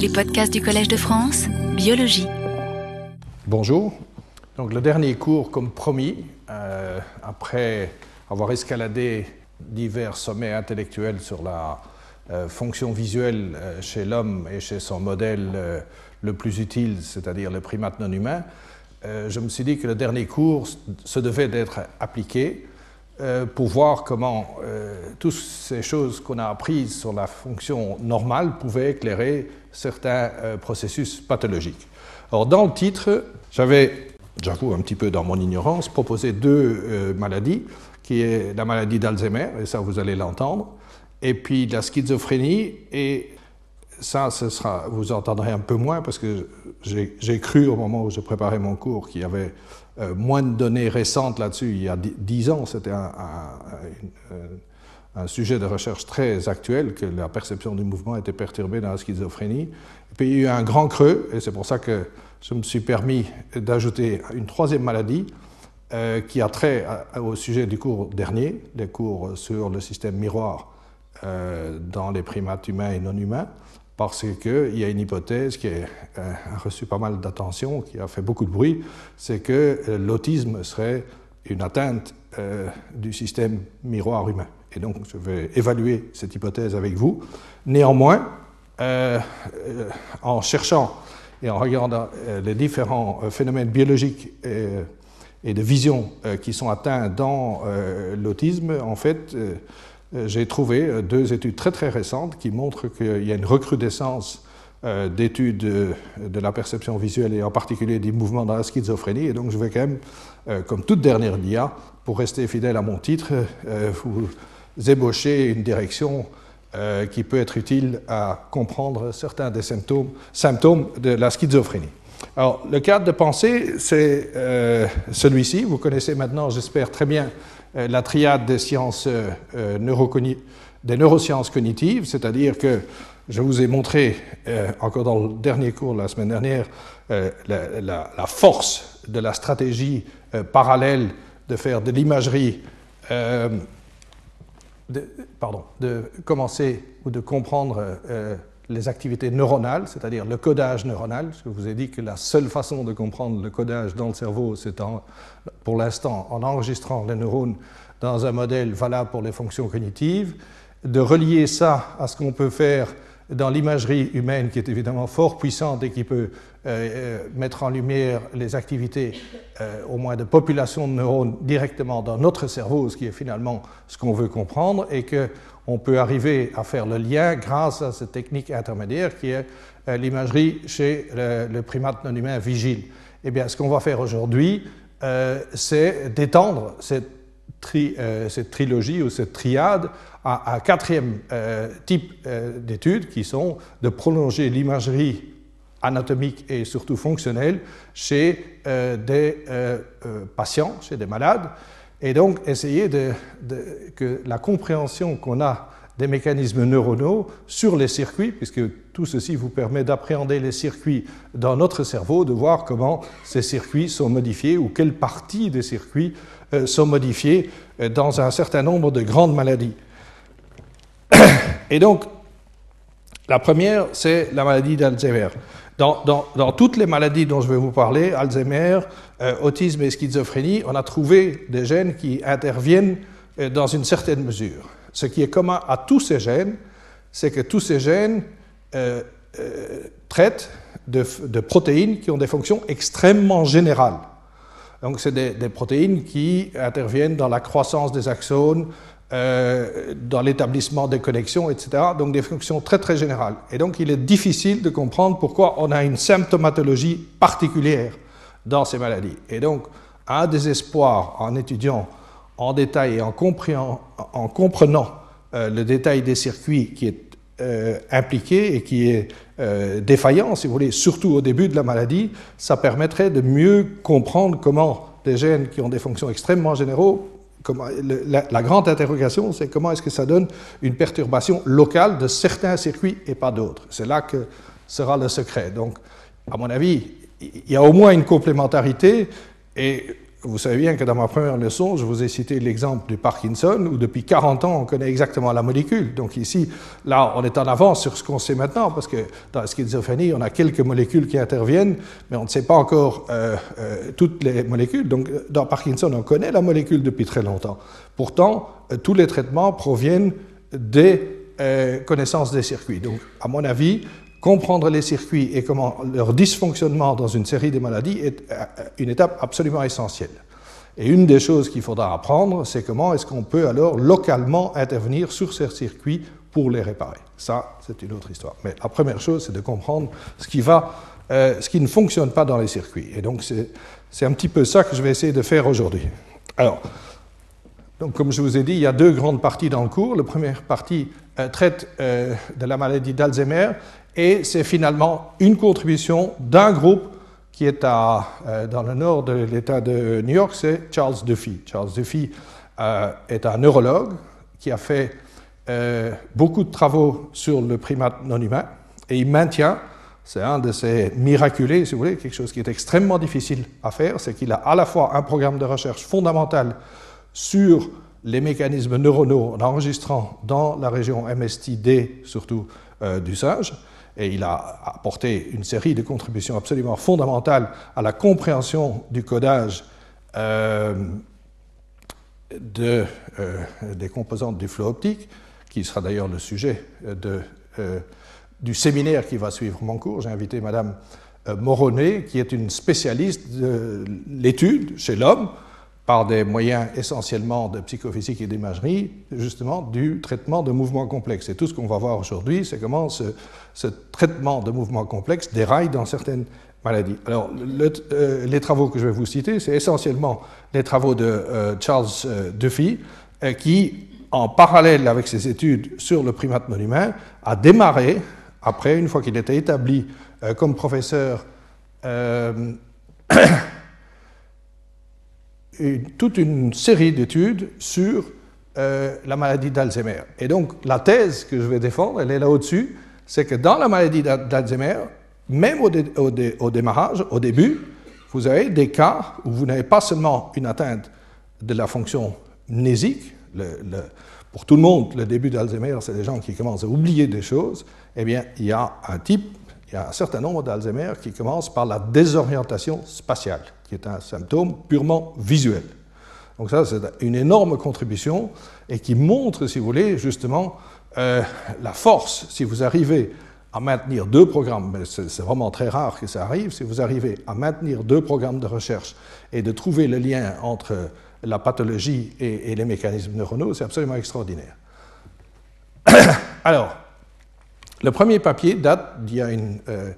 Les podcasts du Collège de France, biologie. Bonjour. Donc le dernier cours, comme promis, euh, après avoir escaladé divers sommets intellectuels sur la euh, fonction visuelle euh, chez l'homme et chez son modèle le plus utile, c'est-à-dire le primate non humain, je me suis dit que le dernier cours se devait d'être appliqué euh, pour voir comment euh, toutes ces choses qu'on a apprises sur la fonction normale pouvaient éclairer certains euh, processus pathologiques. Alors dans le titre, j'avais, j'avoue un petit peu dans mon ignorance, proposé deux maladies, qui est la maladie d'Alzheimer, et ça vous allez l'entendre, et puis la schizophrénie, et ça, ce sera, vous entendrez un peu moins parce que j'ai cru au moment où je préparais mon cours qu'il y avait euh, moins de données récentes là-dessus. Il y a dix- ans, c'était un, sujet de recherche très actuel, que la perception du mouvement était perturbée dans la schizophrénie. Et puis il y a eu un grand creux, et c'est pour ça que je me suis permis d'ajouter une troisième maladie euh, qui a trait au sujet du cours dernier, les cours sur le système miroir euh, dans les primates humains et non humains, parce qu'il y a une hypothèse qui euh, a reçu pas mal d'attention, qui a fait beaucoup de bruit, c'est que euh, l'autisme serait une atteinte euh, du système miroir humain. Et donc, je vais évaluer cette hypothèse avec vous. Néanmoins, en cherchant et en regardant les différents phénomènes biologiques et de vision qui sont atteints dans l'autisme, en fait, j'ai trouvé euh, deux études très très récentes qui montrent qu'il y a une recrudescence euh, d'études euh, de la perception visuelle et en particulier des mouvements dans la schizophrénie. Et donc je vais quand même, euh, comme toute dernière dia, pour rester fidèle à mon titre, euh, vous ébaucher une direction euh, qui peut être utile à comprendre certains des symptômes, symptômes de la schizophrénie. Alors, le cadre de pensée, c'est euh, celui-ci. Vous connaissez maintenant, j'espère, très bien euh, la triade des sciences euh, euh, neurosciences cognitives, c'est-à-dire que je vous ai montré, euh, encore dans le dernier cours la semaine dernière, euh, la, force de la stratégie euh, parallèle de faire de l'imagerie euh, de, pardon, de commencer ou de comprendre euh, les activités neuronales, c'est-à-dire le codage neuronal. Je vous ai dit que la seule façon de comprendre le codage dans le cerveau, c'est pour l'instant en enregistrant les neurones dans un modèle valable pour les fonctions cognitives, de relier ça à ce qu'on peut faire dans l'imagerie humaine qui est évidemment fort puissante et qui peut euh, euh, mettre en lumière les activités euh, au moins de populations de neurones directement dans notre cerveau, ce qui est finalement ce qu'on veut comprendre, et qu'on peut arriver à faire le lien grâce à cette technique intermédiaire qui est euh, l'imagerie chez le, primate non humain vigile. Eh bien, ce qu'on va faire aujourd'hui, euh, c'est d'étendre cette euh, cette trilogie ou cette triade à un quatrième type d'études qui sont de prolonger l'imagerie anatomique et surtout fonctionnelle chez des patients, chez des malades, et donc essayer de, que la compréhension qu'on a des mécanismes neuronaux sur les circuits, puisque tout ceci vous permet d'appréhender les circuits dans notre cerveau, de voir comment ces circuits sont modifiés ou quelles parties des circuits euh, sont modifiées euh, dans un certain nombre de grandes maladies. Et donc, la première, c'est la maladie d'Alzheimer. Dans, toutes les maladies dont je vais vous parler, Alzheimer, euh, autisme et schizophrénie, on a trouvé des gènes qui interviennent euh, dans une certaine mesure. Ce qui est commun à tous ces gènes, c'est que tous ces gènes euh, traitent de, protéines qui ont des fonctions extrêmement générales. Donc, c'est des protéines qui interviennent dans la croissance des axones, euh, dans l'établissement des connexions, etc. Donc, des fonctions très, très générales. Et donc, il est difficile de comprendre pourquoi on a une symptomatologie particulière dans ces maladies. Et donc, un des espoirs en étudiant en détail et en, comprenant euh, le détail des circuits qui est euh, impliqué et qui est défaillant, si vous voulez, surtout au début de la maladie, ça permettrait de mieux comprendre comment des gènes qui ont des fonctions extrêmement généraux, la, la grande interrogation, c'est comment est-ce que ça donne une perturbation locale de certains circuits et pas d'autres. C'est là que sera le secret. Donc, à mon avis, il y a au moins une complémentarité et vous savez bien que dans ma première leçon, je vous ai cité l'exemple du Parkinson, où depuis 40 ans, on connaît exactement la molécule. Donc ici, là, on est en avance sur ce qu'on sait maintenant, parce que dans la schizophrénie, on a quelques molécules qui interviennent, mais on ne sait pas encore euh, euh, toutes les molécules. Donc dans Parkinson, on connaît la molécule depuis très longtemps. Pourtant, euh, tous les traitements proviennent des connaissances des circuits. Donc, à mon avis, Comprendre les circuits et comment leur dysfonctionnement dans une série de maladies est euh, une étape absolument essentielle. Et une des choses qu'il faudra apprendre, c'est comment est-ce qu'on peut alors localement intervenir sur ces circuits pour les réparer. Ça, c'est une autre histoire. Mais la première chose, c'est de comprendre ce qui, euh, ne fonctionne pas dans les circuits. Et donc, c'est un petit peu ça que je vais essayer de faire aujourd'hui. Alors, donc, comme je vous ai dit, il y a deux grandes parties dans le cours. La première partie euh, traite de la maladie d'Alzheimer et c'est finalement une contribution d'un groupe qui est à, euh, dans le nord de l'État de New York, c'est Charles Duffy. Charles Duffy euh, est un neurologue qui a fait euh, beaucoup de travaux sur le primate non humain et il maintient, c'est un de ses miraculés, si vous voulez, quelque chose qui est extrêmement difficile à faire, c'est qu'il a à la fois un programme de recherche fondamental sur les mécanismes neuronaux en enregistrant dans la région MSTD, surtout du singe, et il a apporté une série de contributions absolument fondamentales à la compréhension du codage euh, de, euh, des composantes du flot optique, qui sera d'ailleurs le sujet euh, du séminaire qui va suivre mon cours. J'ai invité Madame Moronnet, qui est une spécialiste de l'étude chez l'homme par des moyens essentiellement de psychophysique et d'imagerie, justement du traitement de mouvements complexes. Et tout ce qu'on va voir aujourd'hui, c'est comment ce, traitement de mouvements complexes déraille dans certaines maladies. Alors, euh, les travaux que je vais vous citer, c'est essentiellement les travaux de euh, Charles euh, Duffy, qui, en parallèle avec ses études sur le primate non humain, a démarré, après, une fois qu'il était établi comme professeur, toute une série d'études sur euh, la maladie d'Alzheimer. Et donc, la thèse que je vais défendre, elle est là au-dessus, c'est que dans la maladie d'Alzheimer, même au, démarrage, au début, vous avez des cas où vous n'avez pas seulement une atteinte de la fonction mnésique, pour tout le monde, le début d'Alzheimer, c'est des gens qui commencent à oublier des choses, eh bien, il y a un type, il y a un certain nombre d'Alzheimer qui commencent par la désorientation spatiale qui est un symptôme purement visuel. Donc ça, c'est une énorme contribution et qui montre, si vous voulez, justement euh, la force, si vous arrivez à maintenir deux programmes, mais c'est vraiment très rare que ça arrive, si vous arrivez à maintenir deux programmes de recherche et de trouver le lien entre la pathologie et, les mécanismes neuronaux, c'est absolument extraordinaire. Alors, le premier papier date d'il y a une euh,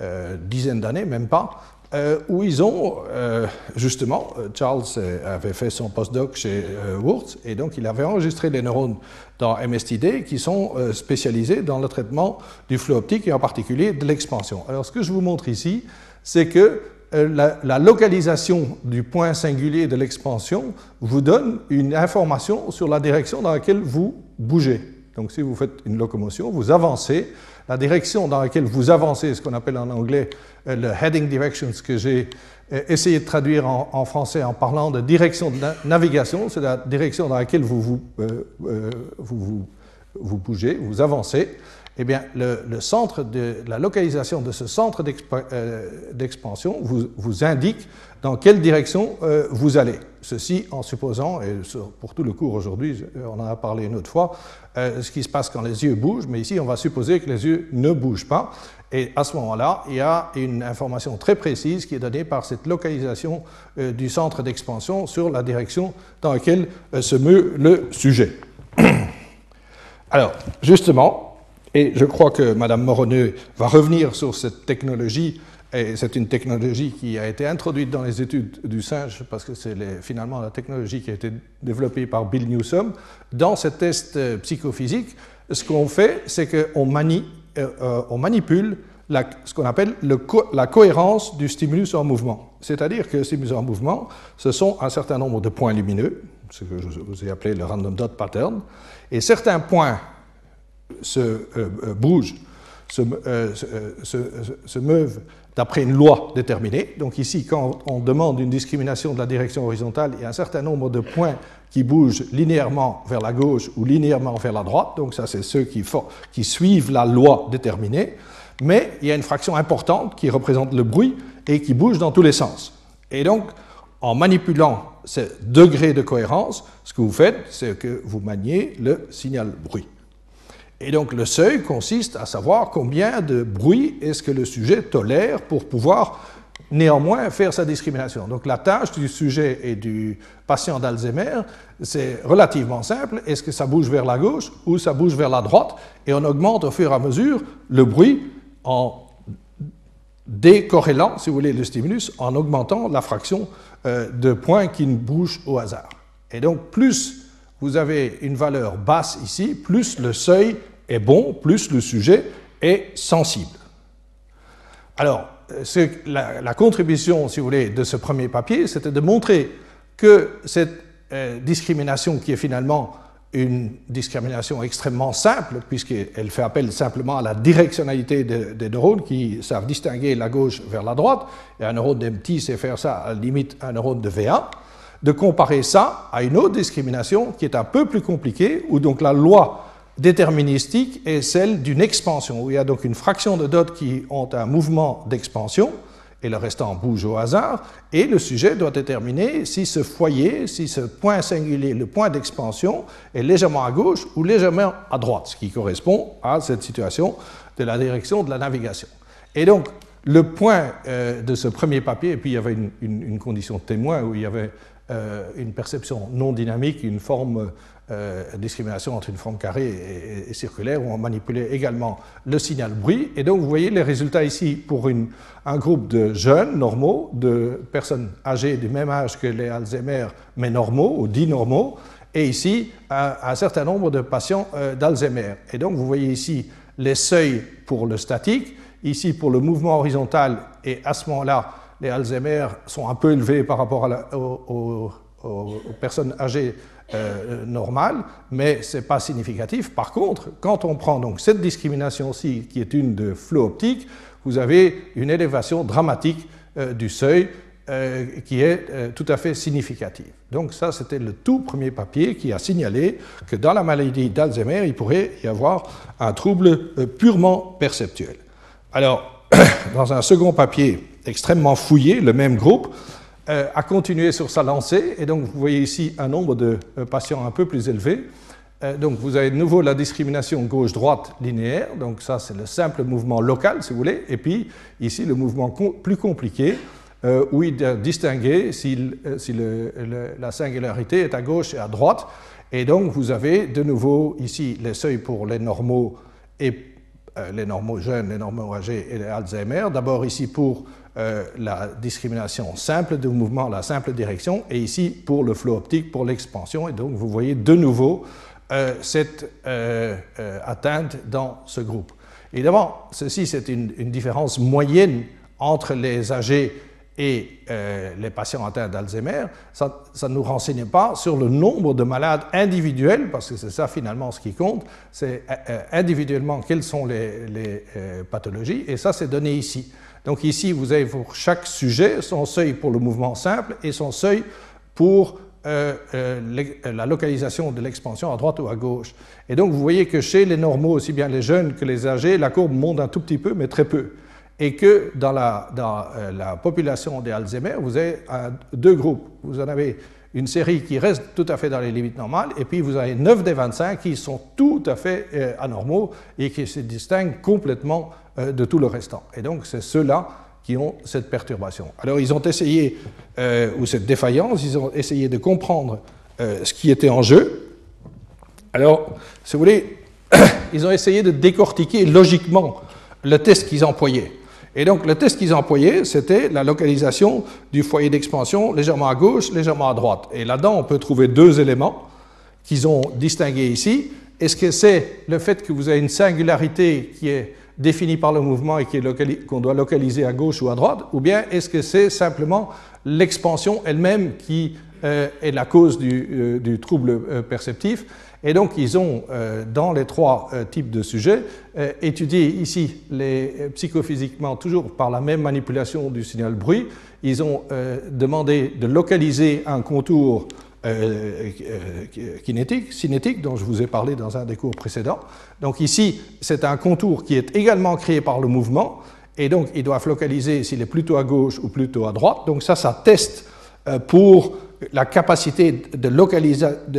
euh, dizaine d'années, même pas, euh, où ils ont, euh, justement, euh, Charles avait fait son postdoc chez Wurtz, et donc il avait enregistré les neurones dans MSTD qui sont spécialisés dans le traitement du flux optique et en particulier de l'expansion. Alors ce que je vous montre ici, c'est que la, la, localisation du point singulier de l'expansion vous donne une information sur la direction dans laquelle vous bougez. Donc si vous faites une locomotion, vous avancez, la direction dans laquelle vous avancez, ce qu'on appelle en anglais euh, le heading directions, que j'ai euh, essayé de traduire en, français en parlant de direction de navigation, c'est la direction dans laquelle vous vous, euh, vous, vous, bougez, vous avancez. Eh bien, le, centre de la localisation de ce centre d'expansion vous, indique dans quelle direction vous allez. Ceci en supposant, et pour tout le cours aujourd'hui, on en a parlé une autre fois, euh, ce qui se passe quand les yeux bougent, mais ici on va supposer que les yeux ne bougent pas. Et à ce moment-là, il y a une information très précise qui est donnée par cette localisation euh, du centre d'expansion sur la direction dans laquelle euh, se meut le sujet. Alors, justement, et je crois que Mme Moroneux va revenir sur cette technologie et c'est une technologie qui a été introduite dans les études du singe, parce que c'est finalement la technologie qui a été développée par Bill Newsom. Dans ce test euh, psychophysique, ce qu'on fait, c'est qu'on euh, euh, manipule ce qu'on appelle la cohérence du stimulus en mouvement. C'est-à-dire que le stimulus en mouvement, ce sont un certain nombre de points lumineux, ce que je vous ai appelé le random dot pattern, et certains points se bougent se, se meuvent d'après une loi déterminée. Donc ici, quand on demande une discrimination de la direction horizontale, il y a un certain nombre de points qui bougent linéairement vers la gauche ou linéairement vers la droite. Donc ça, c'est ceux qui, qui, suivent la loi déterminée. Mais il y a une fraction importante qui représente le bruit et qui bouge dans tous les sens. Et donc, en manipulant ce degré de cohérence, ce que vous faites, c'est que vous maniez le signal bruit. Et donc le seuil consiste à savoir combien de bruit est-ce que le sujet tolère pour pouvoir néanmoins faire sa discrimination. Donc la tâche du sujet et du patient d'Alzheimer, c'est relativement simple. Est-ce que ça bouge vers la gauche ou ça bouge vers la droite? Et on augmente au fur et à mesure le bruit en décorrélant, si vous voulez, le stimulus, en augmentant la fraction euh, de points qui bougent au hasard. Et donc plus vous avez une valeur basse ici, plus le seuil est bon, plus le sujet est sensible. Alors, la, la, contribution, si vous voulez, de ce premier papier, c'était de montrer que cette euh, discrimination, qui est finalement une discrimination extrêmement simple, puisqu'elle fait appel simplement à la directionnalité des neurones qui savent distinguer la gauche vers la droite, et un neurone d'MT sait faire ça à la limite un neurone de V1, de comparer ça à une autre discrimination qui est un peu plus compliquée, où donc la loi déterministique est celle d'une expansion, où il y a donc une fraction de dots qui ont un mouvement d'expansion, et le restant bouge au hasard, et le sujet doit déterminer si ce foyer, si ce point singulier, le point d'expansion, est légèrement à gauche ou légèrement à droite, ce qui correspond à cette situation de la direction de la navigation. Et donc, le point euh, de ce premier papier, et puis il y avait une, condition de témoin où il y avait une perception non dynamique, une forme euh, discrimination entre une forme carrée et, circulaire, où on manipulait également le signal bruit. Et donc, vous voyez les résultats ici pour un groupe de jeunes normaux, de personnes âgées du même âge que les Alzheimer, mais normaux, ou dits normaux, et ici, un, un certain nombre de patients euh, d'Alzheimer. Et donc, vous voyez ici les seuils pour le statique, ici pour le mouvement horizontal, et à ce moment-là, les Alzheimer sont un peu élevés par rapport aux, personnes âgées euh, normal, mais ce n'est pas significatif. Par contre, quand on prend donc cette discrimination-ci, qui est une de flot optique, vous avez une élévation dramatique euh, du seuil euh, qui est tout à fait significative. Donc ça, c'était le tout premier papier qui a signalé que dans la maladie d'Alzheimer, il pourrait y avoir un trouble purement perceptuel. Alors, dans un second papier extrêmement fouillé, le même groupe, euh, a continué sur sa lancée, et donc vous voyez ici un nombre de euh, patients un peu plus élevé. Euh, donc vous avez de nouveau la discrimination gauche-droite linéaire, donc ça c'est le simple mouvement local si vous voulez, et puis ici le mouvement plus compliqué, où il doit distinguer si, si la singularité est à gauche et à droite, et donc vous avez de nouveau ici les seuils pour les normaux et les normaux jeunes, les normaux âgés et les Alzheimer. D'abord ici pour euh, la discrimination simple de mouvement, la simple direction, et ici pour le flot optique, pour l'expansion. Et donc vous voyez de nouveau euh, cette euh, atteinte dans ce groupe. Évidemment, ceci c'est une, différence moyenne entre les âgés et les patients atteints d'Alzheimer, ça, ne nous renseigne pas sur le nombre de malades individuels, parce que c'est ça finalement ce qui compte, c'est individuellement quelles sont les, les pathologies, et ça c'est donné ici. Donc ici, vous avez pour chaque sujet son seuil pour le mouvement simple et son seuil pour euh, euh, la localisation de l'expansion à droite ou à gauche. Et donc vous voyez que chez les normaux, aussi bien les jeunes que les âgés, la courbe monte un tout petit peu, mais très peu. Et que dans la, euh, population des Alzheimer, vous avez deux groupes. Vous en avez une série qui reste tout à fait dans les limites normales, et puis vous avez 9 des 25 qui sont tout à fait anormaux et qui se distinguent complètement euh, de tout le restant. Et donc, c'est ceux-là qui ont cette perturbation. Alors, ils ont essayé, euh, ou cette défaillance, ils ont essayé de comprendre euh, ce qui était en jeu. Alors, si vous voulez, ils ont essayé de décortiquer logiquement le test qu'ils employaient. Et donc, le test qu'ils employaient, c'était la localisation du foyer d'expansion légèrement à gauche, légèrement à droite. Et là-dedans, on peut trouver deux éléments qu'ils ont distingués ici. Est-ce que c'est le fait que vous avez une singularité qui est défini par le mouvement et qu'on doit localiser à gauche ou à droite, ou bien est-ce que c'est simplement l'expansion elle-même qui euh, est la cause du, euh, trouble euh, perceptif? Et donc, ils ont, dans les trois types de sujets, étudié ici, psychophysiquement, toujours par la même manipulation du signal bruit, ils ont demandé de localiser un contour kinétique, cinétique, dont je vous ai parlé dans un des cours précédents. Donc ici, c'est un contour qui est également créé par le mouvement, et donc ils doivent localiser s'il est plutôt à gauche ou plutôt à droite. Donc ça, ça teste pour la capacité de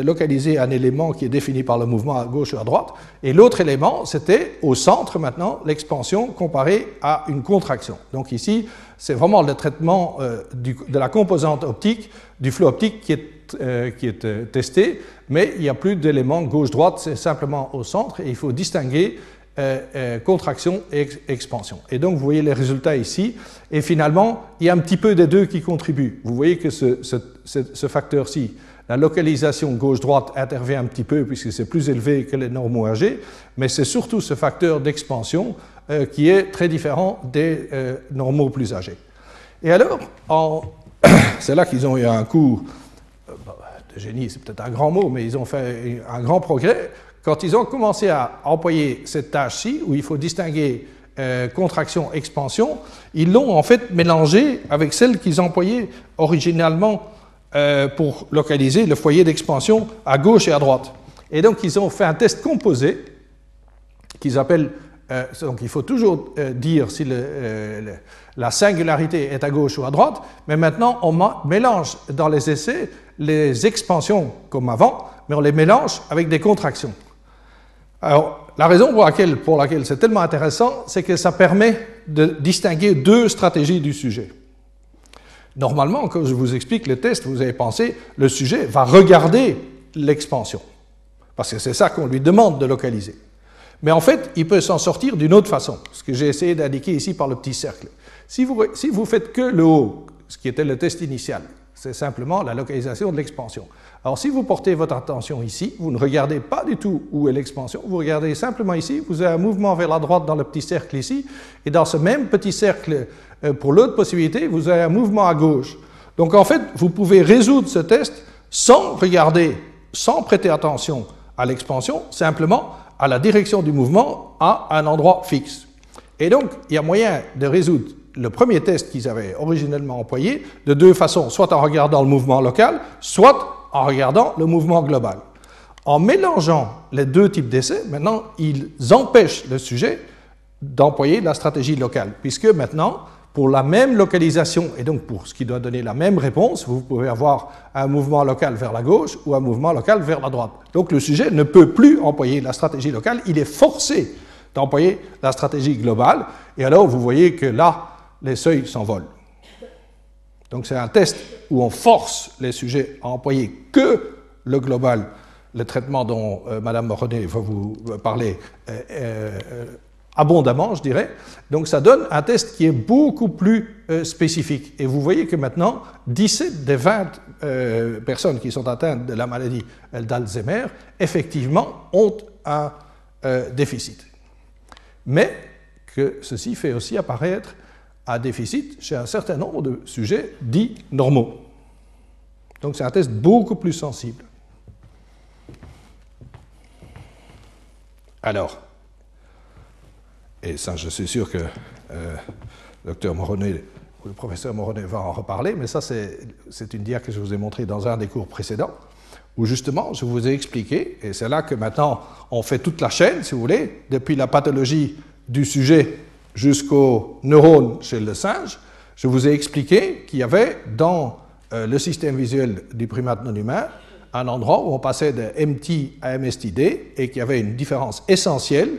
localiser, un élément qui est défini par le mouvement à gauche ou à droite. Et l'autre élément, c'était au centre maintenant, l'expansion comparée à une contraction. Donc ici, c'est vraiment le traitement euh, de la composante optique, du flot optique qui est, euh, qui est euh, testé, mais il n'y a plus d'élément gauche-droite, c'est simplement au centre, et il faut distinguer euh, euh, contraction et expansion. Et donc, vous voyez les résultats ici. Et finalement, il y a un petit peu des deux qui contribuent. Vous voyez que ce, facteur-ci, la localisation gauche-droite intervient un petit peu puisque c'est plus élevé que les normaux âgés, mais c'est surtout ce facteur d'expansion euh, qui est très différent des normaux plus âgés. Et alors, c'est là qu'ils ont eu un coup génie, c'est peut-être un grand mot, mais ils ont fait un grand progrès quand ils ont commencé à employer cette tâche-ci, où il faut distinguer euh, contraction, expansion, ils l'ont en fait mélangée avec celle qu'ils employaient originalement euh, pour localiser le foyer d'expansion à gauche et à droite. Et donc ils ont fait un test composé qu'ils appellent euh, donc il faut toujours dire si la singularité est à gauche ou à droite, mais maintenant on mélange dans les essais les expansions comme avant, mais on les mélange avec des contractions. Alors, la raison pour laquelle, pour laquelle c'est tellement intéressant, c'est que ça permet de distinguer deux stratégies du sujet. Normalement, quand je vous explique le test, vous avez pensé, le sujet va regarder l'expansion, parce que c'est ça qu'on lui demande de localiser. Mais en fait, il peut s'en sortir d'une autre façon, ce que j'ai essayé d'indiquer ici par le petit cercle. Si vous, si vous faites que le haut, ce qui était le test initial, c'est simplement la localisation de l'expansion. Alors si vous portez votre attention ici, vous ne regardez pas du tout où est l'expansion, vous regardez simplement ici, vous avez un mouvement vers la droite dans le petit cercle ici, et dans ce même petit cercle, euh, pour l'autre possibilité, vous avez un mouvement à gauche. Donc en fait, vous pouvez résoudre ce test sans regarder, sans prêter attention à l'expansion, simplement à la direction du mouvement à un endroit fixe. Et donc, il y a moyen de résoudre le premier test qu'ils avaient originellement employé de deux façons, soit en regardant le mouvement local, soit en regardant le mouvement global. En mélangeant les deux types d'essais, maintenant, ils empêchent le sujet d'employer la stratégie locale, puisque maintenant, pour la même localisation, et donc pour ce qui doit donner la même réponse, vous pouvez avoir un mouvement local vers la gauche ou un mouvement local vers la droite. Donc le sujet ne peut plus employer la stratégie locale, il est forcé d'employer la stratégie globale, et alors vous voyez que là, les seuils s'envolent. Donc c'est un test où on force les sujets à employer que le global, le traitement dont euh, Madame René va vous parler euh, euh, abondamment, je dirais. Donc ça donne un test qui est beaucoup plus spécifique. Et vous voyez que maintenant, 17 des 20 personnes qui sont atteintes de la maladie d'Alzheimer, effectivement, ont un déficit. Mais que ceci fait aussi apparaître à déficit chez un certain nombre de sujets dits normaux. Donc c'est un test beaucoup plus sensible. Alors, et ça je suis sûr que euh, docteur le professeur Moroney va en reparler, mais ça c'est une dia que je vous ai montré dans un des cours précédents, où justement je vous ai expliqué, et c'est là que maintenant on fait toute la chaîne, si vous voulez, depuis la pathologie du sujet jusqu'aux neurones chez le singe, je vous ai expliqué qu'il y avait dans euh, le système visuel du primate non humain un endroit où on passait de MT à MSTD et qu'il y avait une différence essentielle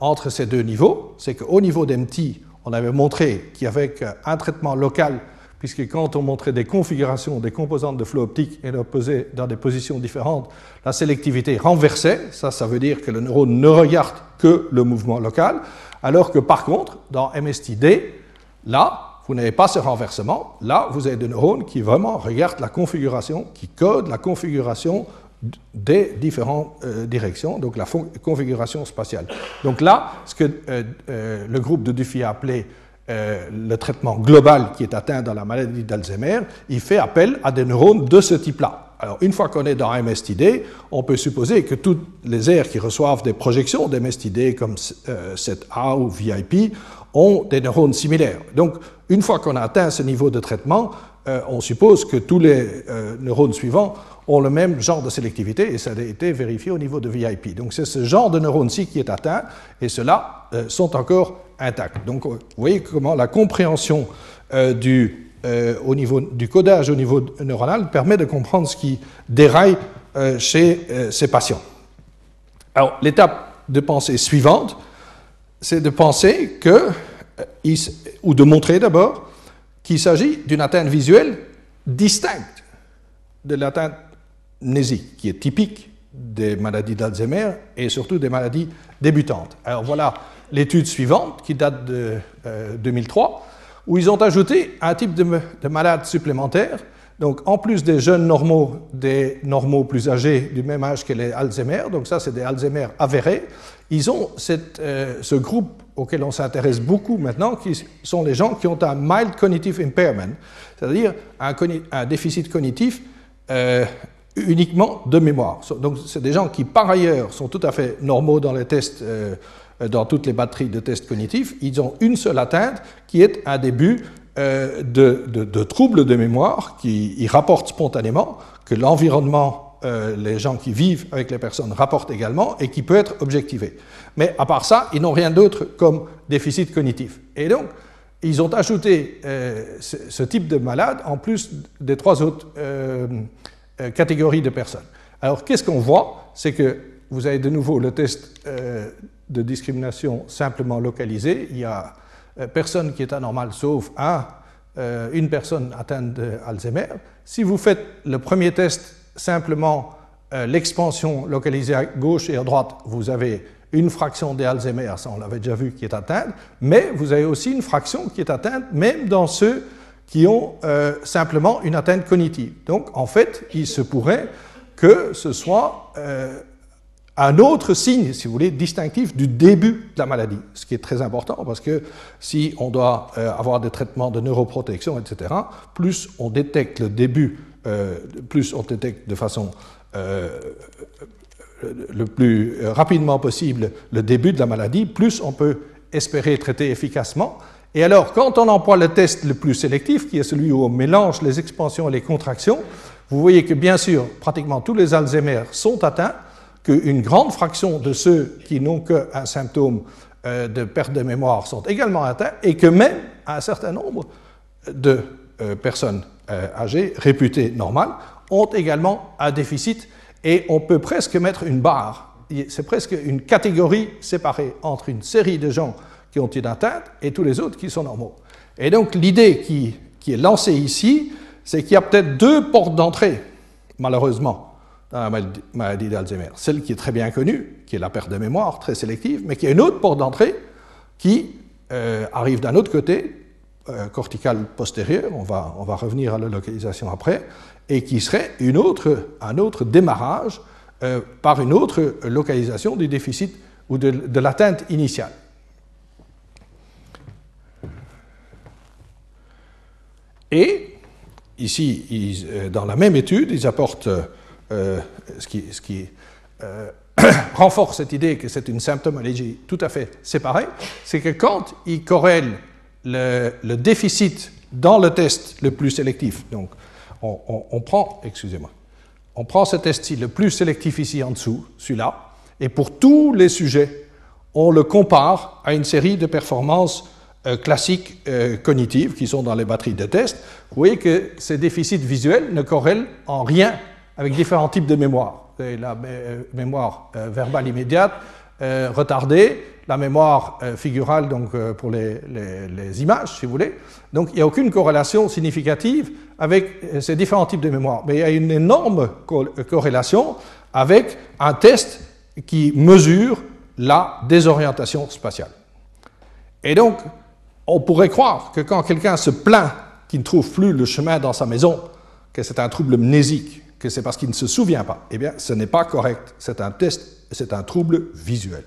entre ces deux niveaux. C'est qu'au niveau d'MT, on avait montré qu'il y avait un traitement local, puisque quand on montrait des configurations des composantes de flot optique et les posait dans des positions différentes, la sélectivité renversait. Ça, ça veut dire que le neurone ne regarde que le mouvement local. Alors que par contre, dans MSTD, là, vous n'avez pas ce renversement. Là, vous avez des neurones qui vraiment regardent la configuration, qui codent la configuration des différentes euh, directions, donc la configuration spatiale. Donc là, ce que euh, euh, le groupe de Duffy a appelé le traitement global qui est atteint dans la maladie d'Alzheimer, il fait appel à des neurones de ce type-là. Alors, une fois qu'on est dans MSTD, on peut supposer que toutes les aires qui reçoivent des projections d'MSTD comme 7A ou VIP ont des neurones similaires. Donc, une fois qu'on a atteint ce niveau de traitement, euh, on suppose que tous les euh, neurones suivants ont le même genre de sélectivité et ça a été vérifié au niveau de VIP. Donc c'est ce genre de neurones-ci qui est atteint et ceux-là euh, sont encore intacts. Donc vous voyez comment la compréhension du, au niveau, du codage au niveau neuronal permet de comprendre ce qui déraille chez ces patients. Alors l'étape de pensée suivante, c'est de penser que, ou de montrer d'abord, qu'il s'agit d'une atteinte visuelle distincte de l'atteinte mnésique, qui est typique des maladies d'Alzheimer et surtout des maladies débutantes. Alors voilà l'étude suivante qui date de 2003, euh, où ils ont ajouté un type de, de malade supplémentaire. Donc en plus des jeunes normaux, des normaux plus âgés du même âge que les Alzheimer, donc ça c'est des Alzheimer avérés, ils ont euh, ce groupe auquel on s'intéresse beaucoup maintenant, qui sont les gens qui ont un mild cognitive impairment, c'est-à-dire un, un, déficit cognitif euh, uniquement de mémoire. Donc c'est des gens qui par ailleurs sont tout à fait normaux dans les tests, euh, dans toutes les batteries de tests cognitifs. Ils ont une seule atteinte qui est un début euh, de, de, troubles de mémoire qui ils rapportent spontanément, que l'environnement euh, les gens qui vivent avec les personnes rapportent également et qui peut être objectivé. Mais à part ça, ils n'ont rien d'autre comme déficit cognitif. Et donc, ils ont ajouté ce, type de malade en plus des trois autres catégories de personnes. Alors, qu'est-ce qu'on voit? C'est que vous avez de nouveau le test de discrimination simplement localisé. Il y a personne qui est anormal sauf un, une personne atteinte d'Alzheimer. Si vous faites le premier test simplement euh, l'expansion localisée à gauche et à droite, vous avez une fraction des Alzheimer, ça on l'avait déjà vu, qui est atteinte, mais vous avez aussi une fraction qui est atteinte même dans ceux qui ont euh, simplement une atteinte cognitive. Donc en fait, il se pourrait que ce soit euh, un autre signe, si vous voulez, distinctif du début de la maladie, ce qui est très important parce que si on doit avoir des traitements de neuroprotection, etc., plus on détecte le début euh, plus on détecte de façon euh, le plus rapidement possible le début de la maladie, plus on peut espérer traiter efficacement. Et alors, quand on emploie le test le plus sélectif, qui est celui où on mélange les expansions et les contractions, vous voyez que bien sûr, pratiquement tous les Alzheimer sont atteints, qu'une grande fraction de ceux qui n'ont qu'un symptôme euh, de perte de mémoire sont également atteints, et que même un certain nombre de personnes euh, âgés, réputés normales, ont également un déficit et on peut presque mettre une barre. C'est presque une catégorie séparée entre une série de gens qui ont une atteinte et tous les autres qui sont normaux. Et donc l'idée qui, qui, est lancée ici, c'est qu'il y a peut-être deux portes d'entrée, malheureusement, dans la maladie d'Alzheimer. Celle qui est très bien connue, qui est la perte de mémoire, très sélective, mais qui a une autre porte d'entrée qui euh, arrive d'un autre côté, euh, corticale postérieure, on va, on va revenir à la localisation après, et qui serait une autre, un autre démarrage euh, par une autre localisation du déficit ou de l'atteinte initiale. Et ici, euh, dans la même étude, ils apportent ce qui, ce qui renforce cette idée que c'est une symptomologie tout à fait séparée, c'est que quand ils corrèlent le, déficit dans le test le plus sélectif. Donc, on, prend, excusez-moi, on prend ce test-ci, le plus sélectif ici en dessous, celui-là, et pour tous les sujets, on le compare à une série de performances euh, classiques euh, cognitives qui sont dans les batteries de test. Vous voyez que ces déficits visuels ne corrèlent en rien avec différents types de mémoire. la euh, mémoire verbale immédiate, retardée, la mémoire euh, figurale donc, euh, pour les, images, si vous voulez. Donc il n'y a aucune corrélation significative avec euh, ces différents types de mémoire. Mais il y a une énorme corrélation avec un test qui mesure la désorientation spatiale. Et donc, on pourrait croire que quand quelqu'un se plaint qu'il ne trouve plus le chemin dans sa maison, que c'est un trouble mnésique, que c'est parce qu'il ne se souvient pas. Eh bien, ce n'est pas correct. C'est un test, c'est un trouble visuel.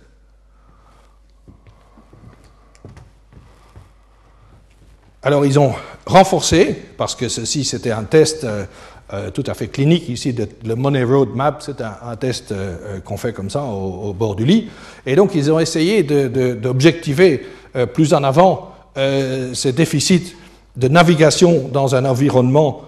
Alors ils ont renforcé, parce que ceci c'était un test tout à fait clinique ici, le Money Road Map, c'est un, test qu'on fait comme ça au, bord du lit. Et donc ils ont essayé d'objectiver plus en avant ces déficits de navigation dans un environnement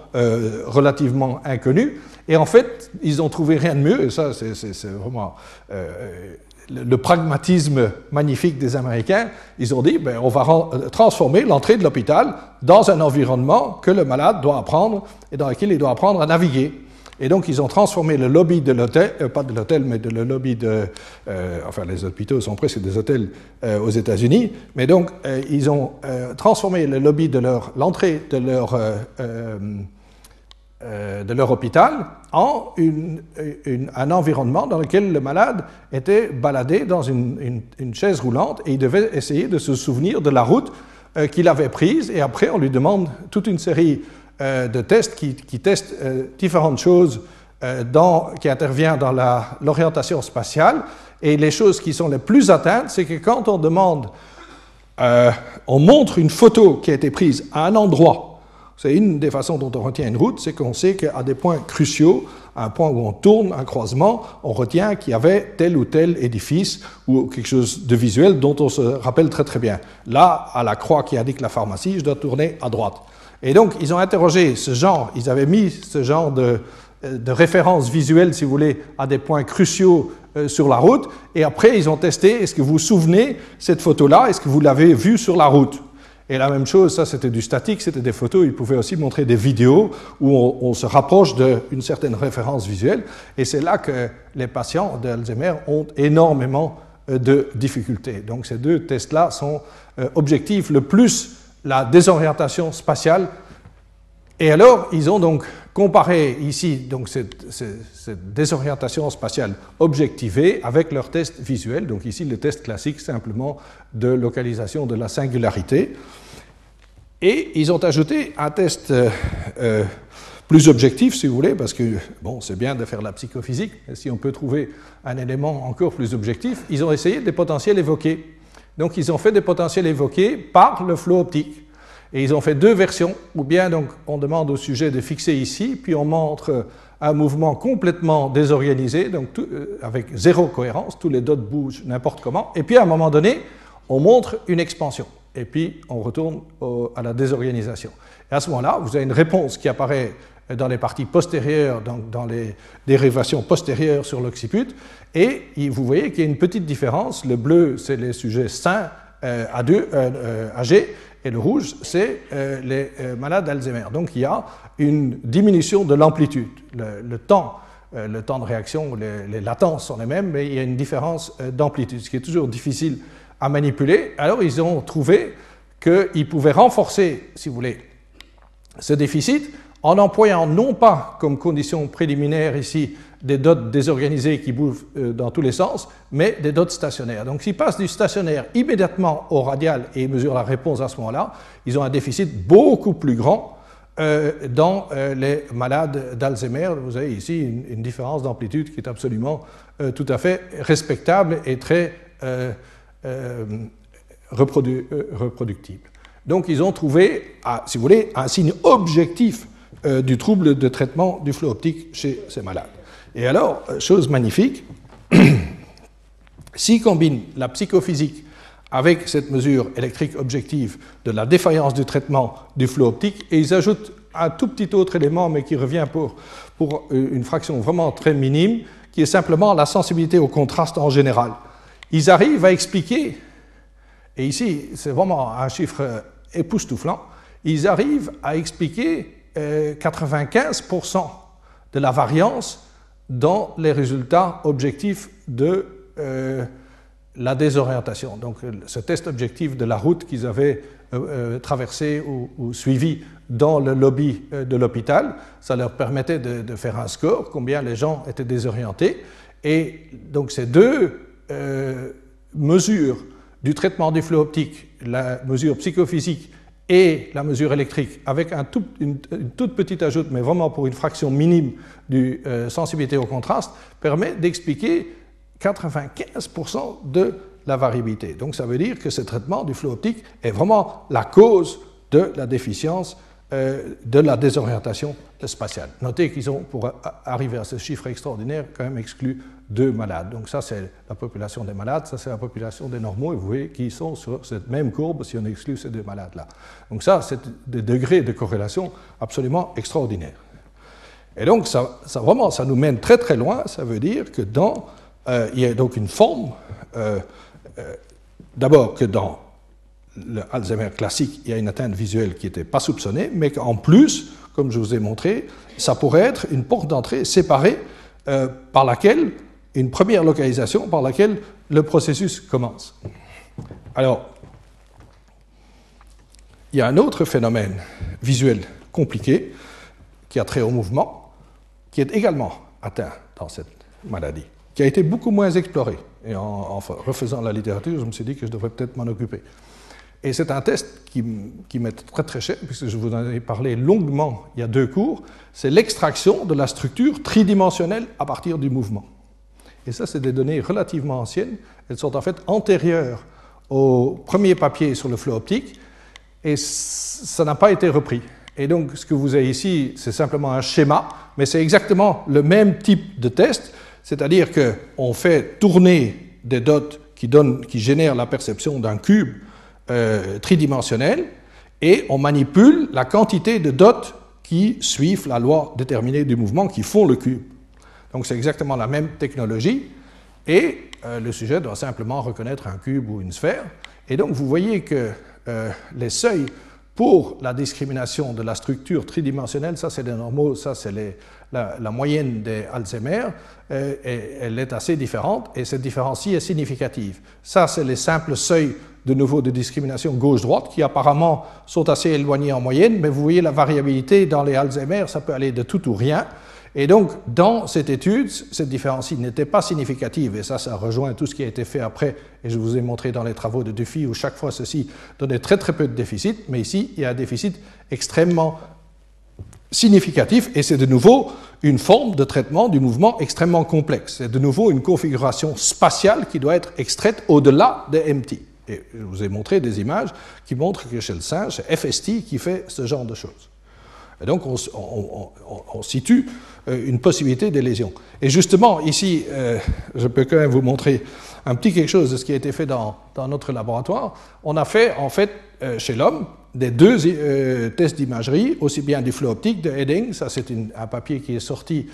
relativement inconnu. Et en fait, ils ont trouvé rien de mieux, et ça c'est vraiment euh, le pragmatisme magnifique des Américains. Ils ont dit, ben, on va euh, transformer l'entrée de l'hôpital dans un environnement que le malade doit apprendre et dans lequel il doit apprendre à naviguer. Et donc, ils ont transformé le lobby de l'hôtel, euh, pas de l'hôtel, mais de le lobby de. enfin, les hôpitaux sont presque des hôtels aux États-Unis. Mais donc, ils ont transformé le lobby de leur. l'entrée de leur euh, de leur hôpital en un environnement dans lequel le malade était baladé dans une, chaise roulante et il devait essayer de se souvenir de la route euh, qu'il avait prise. Et après, on lui demande toute une série euh, de tests qui, testent différentes choses dans, qui interviennent dans l'orientation spatiale. Et les choses qui sont les plus atteintes, c'est que quand on demande, on montre une photo qui a été prise à un endroit c'est une des façons dont on retient une route, c'est qu'on sait qu'à des points cruciaux, à un point où on tourne un croisement, on retient qu'il y avait tel ou tel édifice ou quelque chose de visuel dont on se rappelle très très bien. Là, à la croix qui indique la pharmacie, je dois tourner à droite. Et donc, ils ont interrogé ce genre, ils avaient mis ce genre de, de références visuelles, si vous voulez, à des points cruciaux euh, sur la route. Et après, ils ont testé, est-ce que vous vous souvenez cette photo-là, est-ce que vous l'avez vue sur la route? Et la même chose, ça c'était du statique, c'était des photos, ils pouvaient aussi montrer des vidéos où on, se rapproche d'une certaine référence visuelle. Et c'est là que les patients d'Alzheimer ont énormément euh, de difficultés. Donc ces deux tests-là sont euh, objectifs, le plus la désorientation spatiale. Et alors, ils ont donc comparé ici donc, cette, désorientation spatiale objectivée avec leur test visuel. Donc ici, le test classique simplement de localisation de la singularité. Et ils ont ajouté un test euh, euh, plus objectif, si vous voulez, parce que bon, c'est bien de faire la psychophysique, mais si on peut trouver un élément encore plus objectif, ils ont essayé des potentiels évoqués. Donc ils ont fait des potentiels évoqués par le flot optique. Et ils ont fait deux versions, ou bien donc on demande au sujet de fixer ici, puis on montre un mouvement complètement désorganisé, donc euh, avec zéro cohérence, tous les dots bougent n'importe comment, et puis à un moment donné, on montre une expansion et puis on retourne à la désorganisation. Et à ce moment-là, vous avez une réponse qui apparaît dans les parties postérieures, donc dans les dérivations postérieures sur l'occiput, et vous voyez qu'il y a une petite différence. Le bleu, c'est les sujets sains euh, A2, euh, âgés, et le rouge, c'est euh, les malades d'Alzheimer. Donc il y a une diminution de l'amplitude. Le, temps, le temps de réaction, les, les, latences sont les mêmes, mais il y a une différence d'amplitude, ce qui est toujours difficile à manipuler. Alors ils ont trouvé qu'ils pouvaient renforcer, si vous voulez, ce déficit en employant non pas comme condition préliminaire ici des dots désorganisés qui bougent euh, dans tous les sens, mais des dots stationnaires. Donc s'ils passent du stationnaire immédiatement au radial et mesurent la réponse à ce moment-là, ils ont un déficit beaucoup plus grand euh, dans euh, les malades d'Alzheimer. Vous avez ici une, différence d'amplitude qui est absolument tout à fait respectable et très euh, reproductible. Donc ils ont trouvé, ah, si vous voulez, un signe objectif du trouble de traitement du flot optique chez ces malades. Et alors, chose magnifique, s'ils combinent la psychophysique avec cette mesure électrique objective de la défaillance du traitement du flot optique, et ils ajoutent un tout petit autre élément, mais qui revient pour, pour une fraction vraiment très minime, qui est simplement la sensibilité au contraste en général. Ils arrivent à expliquer, et ici c'est vraiment un chiffre époustouflant, ils arrivent à expliquer 95% euh, de la variance dans les résultats objectifs de euh, la désorientation. Donc ce test objectif de la route qu'ils avaient euh, traversé ou, suivi dans le lobby de l'hôpital, ça leur permettait de, faire un score, combien les gens étaient désorientés. Et donc ces deux euh, mesure du traitement du flux optique, la mesure psychophysique et la mesure électrique, avec un une, toute petite ajoute, mais vraiment pour une fraction minime de euh, sensibilité au contraste, permet d'expliquer 95% de la variabilité. Donc ça veut dire que ce traitement du flux optique est vraiment la cause de la déficience de la désorientation spatiale. Notez qu'ils ont, pour arriver à ce chiffre extraordinaire, quand même exclu deux malades. Donc ça, c'est la population des malades, ça, c'est la population des normaux, et vous voyez qu'ils sont sur cette même courbe si on exclut ces deux malades-là. Donc ça, c'est des degrés de corrélation absolument extraordinaires. Et donc, ça, vraiment, ça nous mène très très loin. Ça veut dire que dans, euh, il y a donc une forme, euh, euh, d'abord que dans le Alzheimer classique, il y a une atteinte visuelle qui n'était pas soupçonnée, mais qu'en plus, comme je vous ai montré, ça pourrait être une porte d'entrée séparée par laquelle, une première localisation par laquelle le processus commence. Alors, il y a un autre phénomène visuel compliqué qui a trait au mouvement, qui est également atteint dans cette maladie, qui a été beaucoup moins exploré. Et en, refaisant la littérature, je me suis dit que je devrais peut-être m'en occuper. Et c'est un test qui, qui m'est très très cher, puisque je vous en ai parlé longuement il y a deux cours. C'est l'extraction de la structure tridimensionnelle à partir du mouvement. Et ça, c'est des données relativement anciennes. Elles sont en fait antérieures au premier papier sur le flot optique, et ça n'a pas été repris. Et donc, ce que vous avez ici, c'est simplement un schéma, mais c'est exactement le même type de test, c'est-à-dire qu'on fait tourner des dots qui, donnent, qui génèrent la perception d'un cube euh, tridimensionnel, et on manipule la quantité de dots qui suivent la loi déterminée du mouvement, qui font le cube. Donc c'est exactement la même technologie, et euh, le sujet doit simplement reconnaître un cube ou une sphère. Et donc vous voyez que euh, les seuils pour la discrimination de la structure tridimensionnelle, ça c'est des normaux, ça c'est la, la, moyenne des Alzheimer, euh, et elle est assez différente, et cette différence-ci est significative. Ça c'est les simples seuils de nouveau de discrimination gauche-droite, qui apparemment sont assez éloignés en moyenne, mais vous voyez la variabilité dans les Alzheimer, ça peut aller de tout ou rien. Et donc, dans cette étude, cette différence n'était pas significative, et ça, ça rejoint tout ce qui a été fait après, et je vous ai montré dans les travaux de Duffy, où chaque fois ceci donnait très très peu de déficit, mais ici, il y a un déficit extrêmement significatif, et c'est de nouveau une forme de traitement du mouvement extrêmement complexe. C'est de nouveau une configuration spatiale qui doit être extraite au-delà des MT. Et je vous ai montré des images qui montrent que chez le singe, c'est FST qui fait ce genre de choses. Et donc on, situe euh, une possibilité de lésion. Et justement, ici, euh, je peux quand même vous montrer un petit quelque chose de ce qui a été fait dans, notre laboratoire. On a fait, en fait, euh, chez l'homme, des deux tests d'imagerie, aussi bien du flot optique de Heading, ça c'est un papier qui est sorti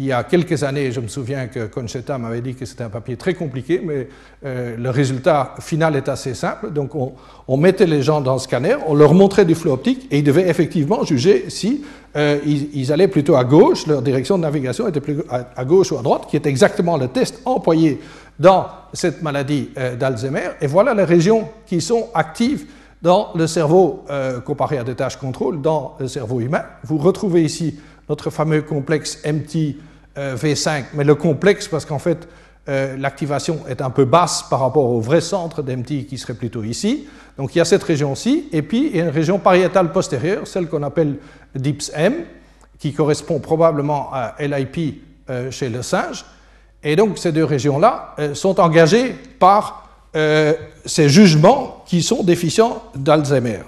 il y a quelques années, je me souviens que Conchetta m'avait dit que c'était un papier très compliqué, mais euh, le résultat final est assez simple. Donc on, mettait les gens dans le scanner, on leur montrait du flot optique et ils devaient effectivement juger si euh, ils, allaient plutôt à gauche, leur direction de navigation était plus à, gauche ou à droite, qui est exactement le test employé dans cette maladie euh, d'Alzheimer. Et voilà les régions qui sont actives dans le cerveau comparé à des tâches contrôle dans le cerveau humain. Vous retrouvez ici notre fameux complexe MT V5, mais le complexe parce qu'en fait, euh, l'activation est un peu basse par rapport au vrai centre d'MT qui serait plutôt ici. Donc il y a cette région-ci, et puis il y a une région pariétale postérieure, celle qu'on appelle DIPS-M, qui correspond probablement à LIP euh, chez le singe. Et donc ces deux régions-là sont engagées par ces jugements qui sont déficients d'Alzheimer.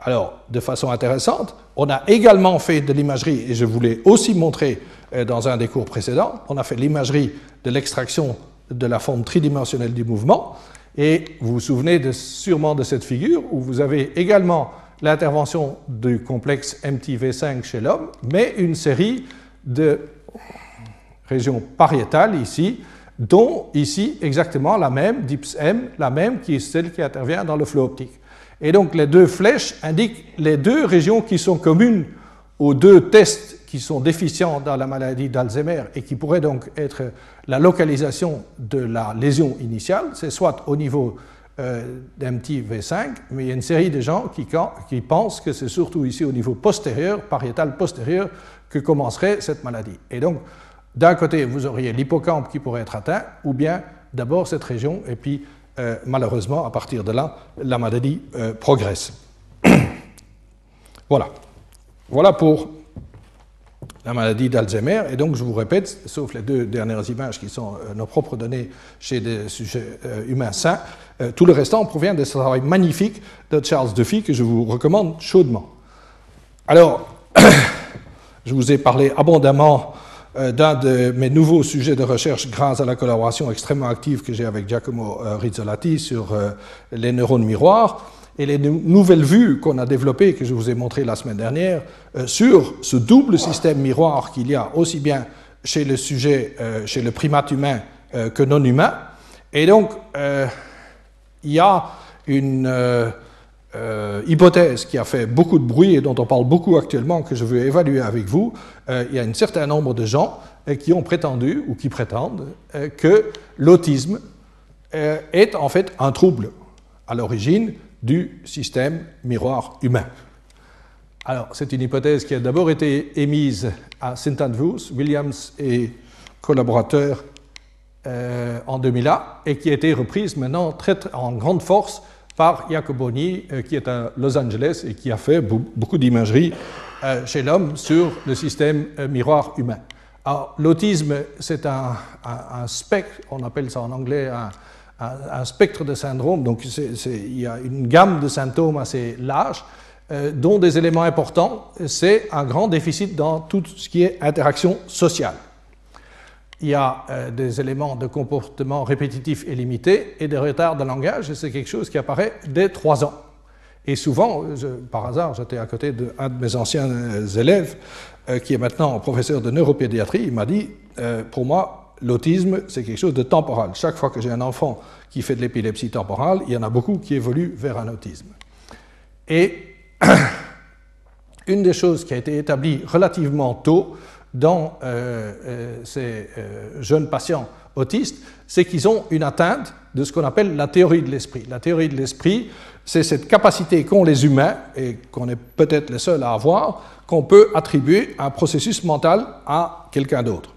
Alors, de façon intéressante, on a également fait de l'imagerie, et je voulais aussi montrer euh, dans un des cours précédents, on a fait l'imagerie de l'extraction de la forme tridimensionnelle du mouvement, et vous vous souvenez de, sûrement de cette figure où vous avez également l'intervention du complexe MTV5 chez l'homme, mais une série de régions pariétales ici, dont ici exactement la même, DIPS-M, la même qui est celle qui intervient dans le flot optique. Et donc les deux flèches indiquent les deux régions qui sont communes aux deux tests qui sont déficients dans la maladie d'Alzheimer et qui pourraient donc être la localisation de la lésion initiale, c'est soit au niveau euh, d'MT-V5, mais il y a une série de gens qui, qui pensent que c'est surtout ici au niveau postérieur, pariétal postérieur, que commencerait cette maladie. Et donc, d'un côté, vous auriez l'hippocampe qui pourrait être atteint, ou bien d'abord cette région, et puis euh, malheureusement, à partir de là, la maladie euh, progresse. voilà. Voilà pour la maladie d'Alzheimer. Et donc, je vous répète, sauf les deux dernières images qui sont euh, nos propres données chez des sujets humains sains, tout le restant provient de ce travail magnifique de Charles Duffy que je vous recommande chaudement. Alors, je vous ai parlé abondamment d'un de mes nouveaux sujets de recherche grâce à la collaboration extrêmement active que j'ai avec Giacomo euh, Rizzolatti sur euh, les neurones miroirs et les nouvelles vues qu'on a développées, que je vous ai montrées la semaine dernière, sur ce double système miroir qu'il y a aussi bien chez le sujet, chez le primate humain que non humain. Et donc, il y a une euh, hypothèse qui a fait beaucoup de bruit et dont on parle beaucoup actuellement, que je veux évaluer avec vous, euh, il y a un certain nombre de gens euh, qui ont prétendu ou qui prétendent que l'autisme est en fait un trouble à l'origine du système miroir humain. Alors, c'est une hypothèse qui a d'abord été émise à St. Andrews, Williams et collaborateurs en 2001, et qui a été reprise maintenant en grande force par Jacoboni, euh, qui est à Los Angeles et qui a fait beaucoup d'imagerie euh, chez l'homme sur le système euh, miroir humain. L'autisme, c'est un, spectre, on appelle ça en anglais un, spectre de syndrome, donc il y a une gamme de symptômes assez large, dont des éléments importants, c'est un grand déficit dans tout ce qui est interaction sociale il y a euh, des éléments de comportement répétitif et limité et des retards de langage, et c'est quelque chose qui apparaît dès trois ans. Et souvent, par hasard, j'étais à côté d'un de, mes anciens euh, élèves, euh, qui est maintenant professeur de neuropédiatrie, il m'a dit, pour moi, l'autisme, c'est quelque chose de temporal. Chaque fois que j'ai un enfant qui fait de l'épilepsie temporale, il y en a beaucoup qui évoluent vers un autisme. Et une des choses qui a été établie relativement tôt, dans euh, euh, ces euh, jeunes patients autistes, c'est qu'ils ont une atteinte de ce qu'on appelle la théorie de l'esprit. La théorie de l'esprit, c'est cette capacité qu'ont les humains, et qu'on est peut-être les seuls à avoir, qu'on peut attribuer un processus mental à quelqu'un d'autre.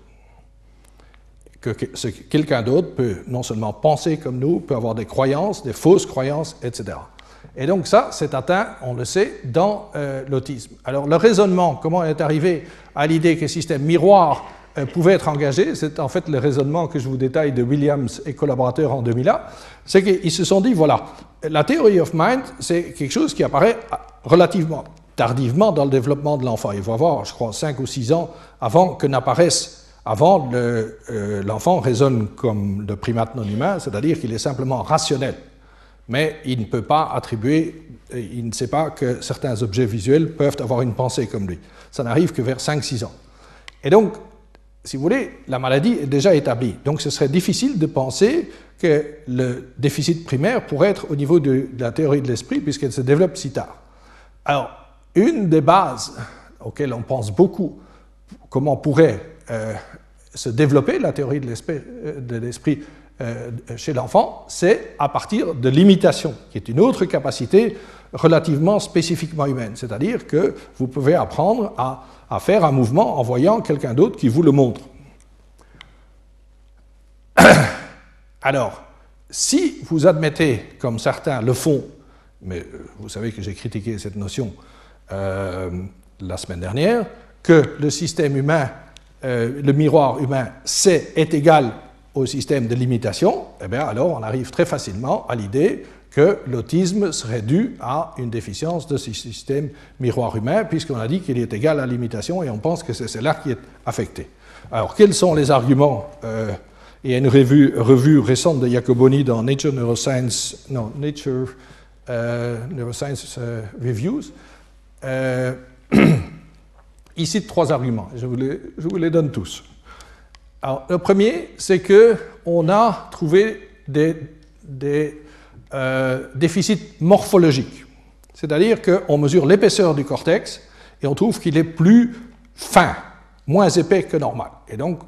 Que quelqu'un d'autre peut non seulement penser comme nous, peut avoir des croyances, des fausses croyances, etc. Et donc ça, c'est atteint, on le sait, dans euh, l'autisme. Alors le raisonnement, comment est arrivé à l'idée que le système miroir euh, pouvait être engagé, c'est en fait le raisonnement que je vous détaille de Williams et collaborateurs en 2001, c'est qu'ils se sont dit, voilà, la théorie of mind, c'est quelque chose qui apparaît relativement tardivement dans le développement de l'enfant. Il faut avoir, je crois, 5 ou 6 ans avant que n'apparaisse, avant euh, l'enfant raisonne comme le primate non humain, c'est-à-dire qu'il est simplement rationnel mais il ne peut pas attribuer, il ne sait pas que certains objets visuels peuvent avoir une pensée comme lui. Ça n'arrive que vers 5-6 ans. Et donc, si vous voulez, la maladie est déjà établie. Donc ce serait difficile de penser que le déficit primaire pourrait être au niveau de, la théorie de l'esprit puisqu'elle se développe si tard. Alors, une des bases auxquelles on pense beaucoup, comment pourrait euh, se développer la théorie de l'esprit euh, chez l'enfant, c'est à partir de l'imitation, qui est une autre capacité relativement spécifiquement humaine. C'est-à-dire que vous pouvez apprendre à, faire un mouvement en voyant quelqu'un d'autre qui vous le montre. Alors, si vous admettez, comme certains le font, mais euh, vous savez que j'ai critiqué cette notion euh, la semaine dernière, que le système humain, le miroir humain, c'est, est égal au système de limitation, eh bien alors on arrive très facilement à l'idée que l'autisme serait dû à une déficience de ce système miroir humain, puisqu'on a dit qu'il est égal à limitation et on pense que c'est cela qui est affecté. Alors, quels sont les arguments euh, Il y a une revue, récente de Jacoboni dans Nature Neuroscience, non, Nature euh, Neuroscience euh, Reviews. il cite trois arguments, je vous les donne tous. Le premier, c'est qu'on a trouvé des, euh, déficits morphologiques. C'est-à-dire qu'on mesure l'épaisseur du cortex et on trouve qu'il est plus fin, moins épais que normal. Et donc,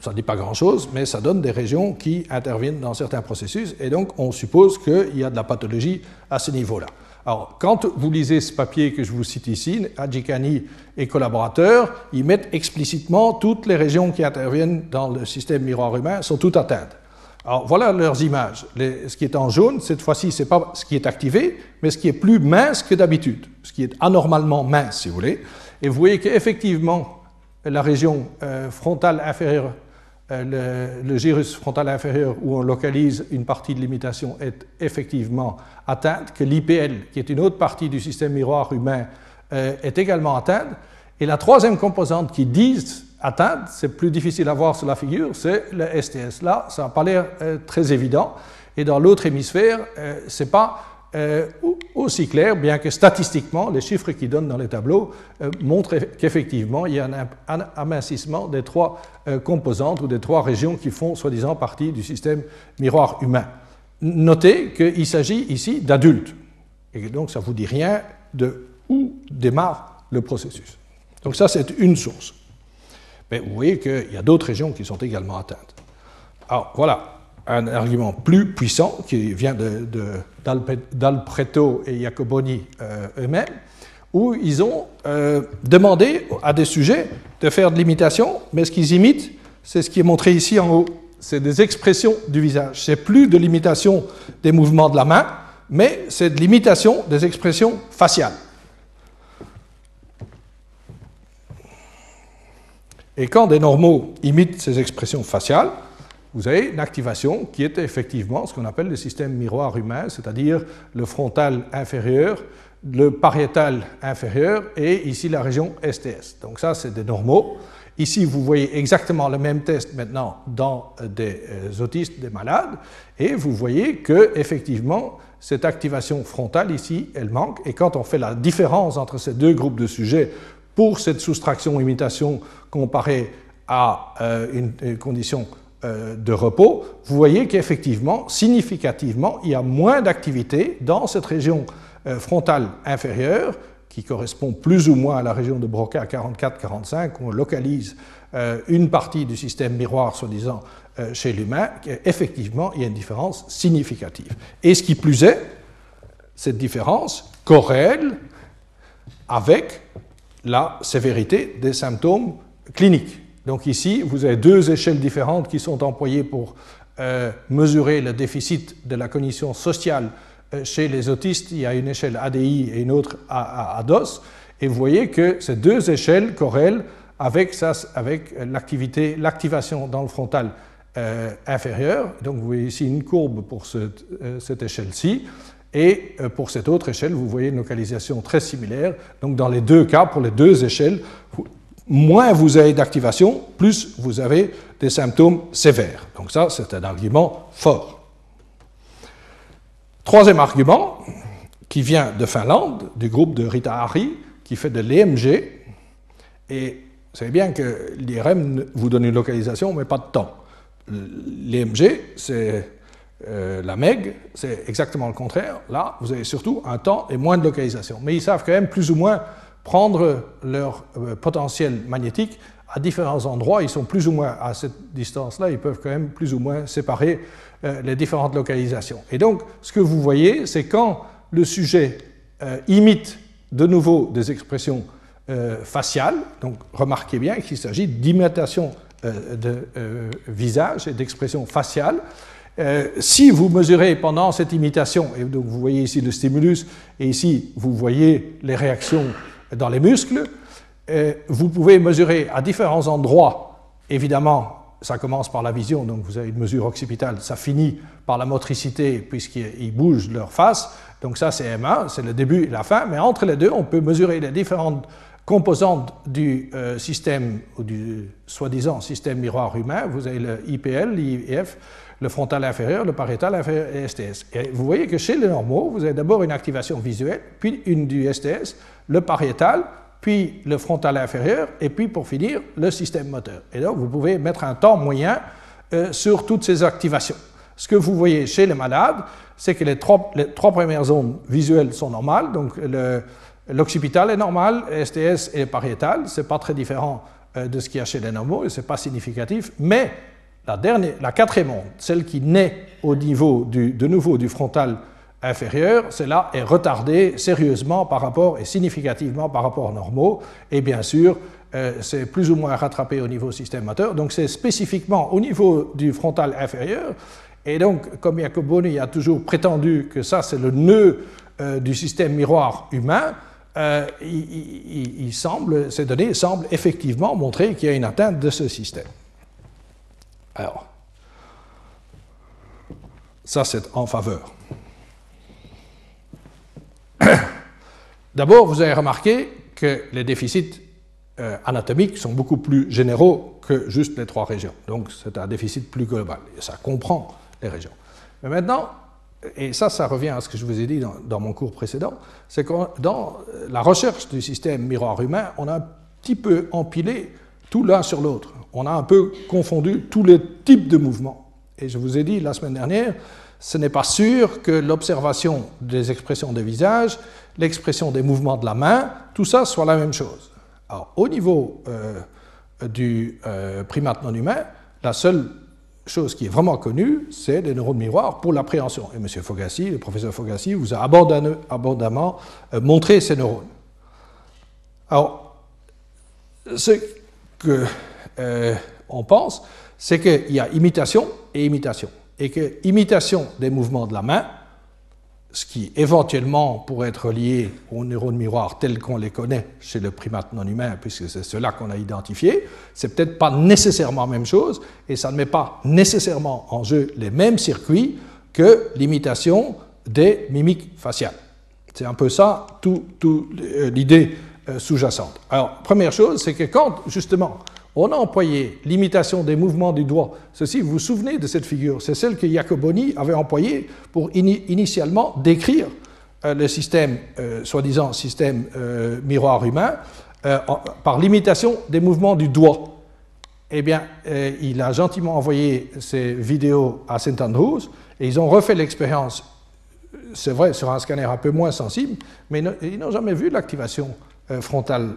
ça ne dit pas grand-chose, mais ça donne des régions qui interviennent dans certains processus, et donc on suppose qu'il y a de la pathologie à ce niveau-là. Alors, quand vous lisez ce papier que je vous cite ici, Adjikani et collaborateurs, ils mettent explicitement toutes les régions qui interviennent dans le système miroir humain sont toutes atteintes. Alors, voilà leurs images. ce qui est en jaune, cette fois-ci, ce n'est pas ce qui est activé, mais ce qui est plus mince que d'habitude, ce qui est anormalement mince, si vous voulez. Et vous voyez qu'effectivement, la région euh, frontale inférieure euh, le, gyrus frontal inférieur où on localise une partie de l'imitation est effectivement atteinte, que l'IPL, qui est une autre partie du système miroir humain, est également atteinte. Et la troisième composante qui dit atteinte, c'est plus difficile à voir sur la figure, c'est le STS. Là, ça n'a pas l'air très évident. Et dans l'autre hémisphère, ce n'est pas euh, aussi clair, bien que statistiquement, les chiffres qu'ils donnent dans les tableaux euh, montrent qu'effectivement, il y a un, amincissement des trois euh, composantes ou des trois régions qui font soi-disant partie du système miroir humain. Notez qu'il s'agit ici d'adultes. Et donc, ça ne vous dit rien de où démarre le processus. Donc, ça, c'est une source. Mais vous voyez qu'il y a d'autres régions qui sont également atteintes. Alors, voilà, un argument plus puissant qui vient d'Alpreto et Jacoboni euh, eux-mêmes, où ils ont euh, demandé à des sujets de faire de l'imitation, mais ce qu'ils imitent, c'est ce qui est montré ici en haut. C'est des expressions du visage. C'est plus de l'imitation des mouvements de la main, mais c'est de l'imitation des expressions faciales. Et quand des normaux imitent ces expressions faciales, vous avez une activation qui est effectivement ce qu'on appelle le système miroir humain, c'est-à-dire le frontal inférieur, le pariétal inférieur et ici la région STS. Donc ça, c'est des normaux. Ici, vous voyez exactement le même test maintenant dans des euh, autistes, des malades, et vous voyez que effectivement, cette activation frontale ici, elle manque. Et quand on fait la différence entre ces deux groupes de sujets pour cette soustraction-imitation comparée à euh, une condition euh, de repos, vous voyez qu'effectivement, significativement, il y a moins d'activité dans cette région euh, frontale inférieure, qui correspond plus ou moins à la région de Broca 44-45, où on localise euh, une partie du système miroir, soi-disant, chez l'humain, effectivement, il y a une différence significative. Et ce qui plus est, cette différence corrèle avec la sévérité des symptômes cliniques. Donc ici, vous avez deux échelles différentes qui sont employées pour euh, mesurer le déficit de la cognition sociale euh, chez les autistes. Il y a une échelle ADI et une autre ADOS. Et vous voyez que ces deux échelles corrèlent avec, avec l'activation dans le frontal euh, inférieur. Donc vous voyez ici une courbe pour cette échelle-ci. Et pour cette autre échelle, vous voyez une localisation très similaire. Donc dans les deux cas, pour les deux échelles, moins vous avez d'activation, plus vous avez des symptômes sévères. Donc ça, c'est un argument fort. Troisième argument, qui vient de Finlande, du groupe de Rita Hari, qui fait de l'EMG. Et vous savez bien que l'IRM vous donne une localisation, mais pas de temps. L'EMG, c'est euh, la MEG, c'est exactement le contraire. Là, vous avez surtout un temps et moins de localisation. Mais ils savent quand même plus ou moins prendre leur euh, potentiel magnétique à différents endroits. Ils sont plus ou moins à cette distance-là, ils peuvent quand même plus ou moins séparer euh, les différentes localisations. Et donc, ce que vous voyez, c'est quand le sujet euh, imite de nouveau des expressions faciales, donc remarquez bien qu'il s'agit d'imitation de visage et d'expression faciale. si vous mesurez pendant cette imitation, et donc vous voyez ici le stimulus, et ici vous voyez les réactions dans les muscles. vous pouvez mesurer à différents endroits, évidemment, ça commence par la vision, donc vous avez une mesure occipitale, ça finit par la motricité, puisqu'ils bougent leur face, donc ça c'est M1, c'est le début et la fin, mais entre les deux, on peut mesurer les différentes composantes du euh, système, ou du soi-disant système miroir humain, vous avez le IPL, l'IF, le frontal inférieur, le pariétal inférieur et STS. Et vous voyez que chez les normaux, vous avez d'abord une activation visuelle, puis une du STS, le pariétal, puis le frontal inférieur, et puis pour finir, le système moteur. Et donc, vous pouvez mettre un temps moyen euh, sur toutes ces activations. Ce que vous voyez chez les malades, c'est que les trois, premières zones visuelles sont normales, donc l'occipital est normal, STS et pariétal, c'est pas très différent euh, de ce qu'il y a chez les normaux, et c'est pas significatif, mais la, dernière, la quatrième onde, celle qui naît au niveau de nouveau du frontal inférieur, cela est retardé sérieusement par rapport et significativement par rapport aux normaux, et bien sûr, euh, c'est plus ou moins rattrapé au niveau système moteur, donc c'est spécifiquement au niveau du frontal inférieur, et donc, comme Jacoboni a toujours prétendu que ça c'est le nœud euh, du système miroir humain, euh, il semble, ces données semblent effectivement montrer qu'il y a une atteinte de ce système. Alors, ça c'est en faveur. D'abord, vous avez remarqué que les déficits euh, anatomiques sont beaucoup plus généraux que juste les trois régions. Donc c'est un déficit plus global. Et ça comprend les régions. Mais maintenant, et ça, ça revient à ce que je vous ai dit dans, dans mon cours précédent, c'est que dans la recherche du système miroir humain, on a un petit peu empilé tout l'un sur l'autre. On a un peu confondu tous les types de mouvements. Et je vous ai dit la semaine dernière, ce n'est pas sûr que l'observation des expressions des visages, l'expression des mouvements de la main, tout ça soit la même chose. Alors, au niveau euh, du euh, primate non humain, la seule chose qui est vraiment connue, c'est les neurones miroirs pour l'appréhension. Et M. Fogassi, le professeur Fogassi, vous a abondamment euh, montré ces neurones. Alors, ce que euh, pense, c'est qu'il y a imitation et imitation. Et que imitation des mouvements de la main, ce qui éventuellement pourrait être lié aux neurones miroirs tels qu'on les connaît chez le primate non humain, puisque c'est cela qu'on a identifié, c'est peut-être pas nécessairement la même chose, et ça ne met pas nécessairement en jeu les mêmes circuits que l'imitation des mimiques faciales. C'est un peu ça, tout, euh, l'idée euh, sous-jacente. Alors, première chose, c'est que quand, justement, on a employé l'imitation des mouvements du doigt. Ceci, vous vous souvenez de cette figure C'est celle que Jacoboni avait employée pour initialement décrire euh, le système, euh, soi-disant système miroir humain, par l'imitation des mouvements du doigt. Eh bien, il a gentiment envoyé ces vidéos à St. Andrews et ils ont refait l'expérience, c'est vrai, sur un scanner un peu moins sensible, mais ils n'ont jamais vu l'activation frontale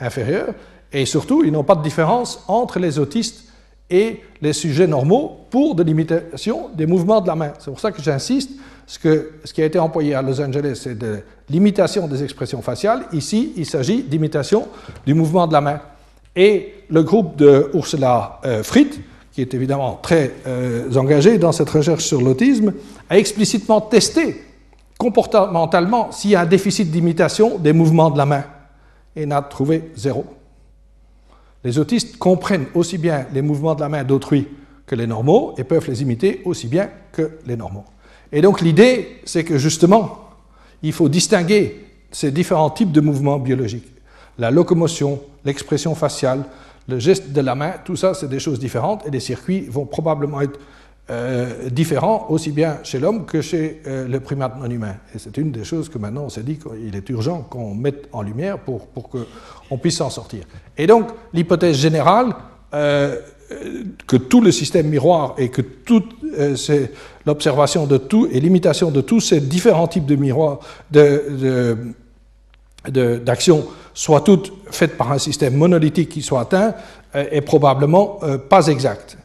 inférieure. Et surtout, ils n'ont pas de différence entre les autistes et les sujets normaux pour de l'imitation des mouvements de la main. C'est pour ça que j'insiste, ce, ce qui a été employé à Los Angeles, c'est de l'imitation des expressions faciales. Ici, il s'agit d'imitation du mouvement de la main. Et le groupe de Ursula euh, qui est évidemment très euh, engagé dans cette recherche sur l'autisme, a explicitement testé comportementalement s'il y a un déficit d'imitation des mouvements de la main et n'a trouvé zéro. Les autistes comprennent aussi bien les mouvements de la main d'autrui que les normaux et peuvent les imiter aussi bien que les normaux. Et donc l'idée, c'est que justement, il faut distinguer ces différents types de mouvements biologiques. La locomotion, l'expression faciale, le geste de la main, tout ça, c'est des choses différentes et les circuits vont probablement être euh, différents aussi bien chez l'homme que chez euh, le primate non humain. Et c'est une des choses que maintenant on s'est dit qu'il est urgent qu'on mette en lumière pour, pour qu'on puisse s'en sortir. Et donc l'hypothèse générale, euh, que tout le système miroir et que toute l'observation de tout et l'imitation de tous ces différents types de miroirs de, soient toutes faites par un système monolithique qui soit atteint est probablement pas exact.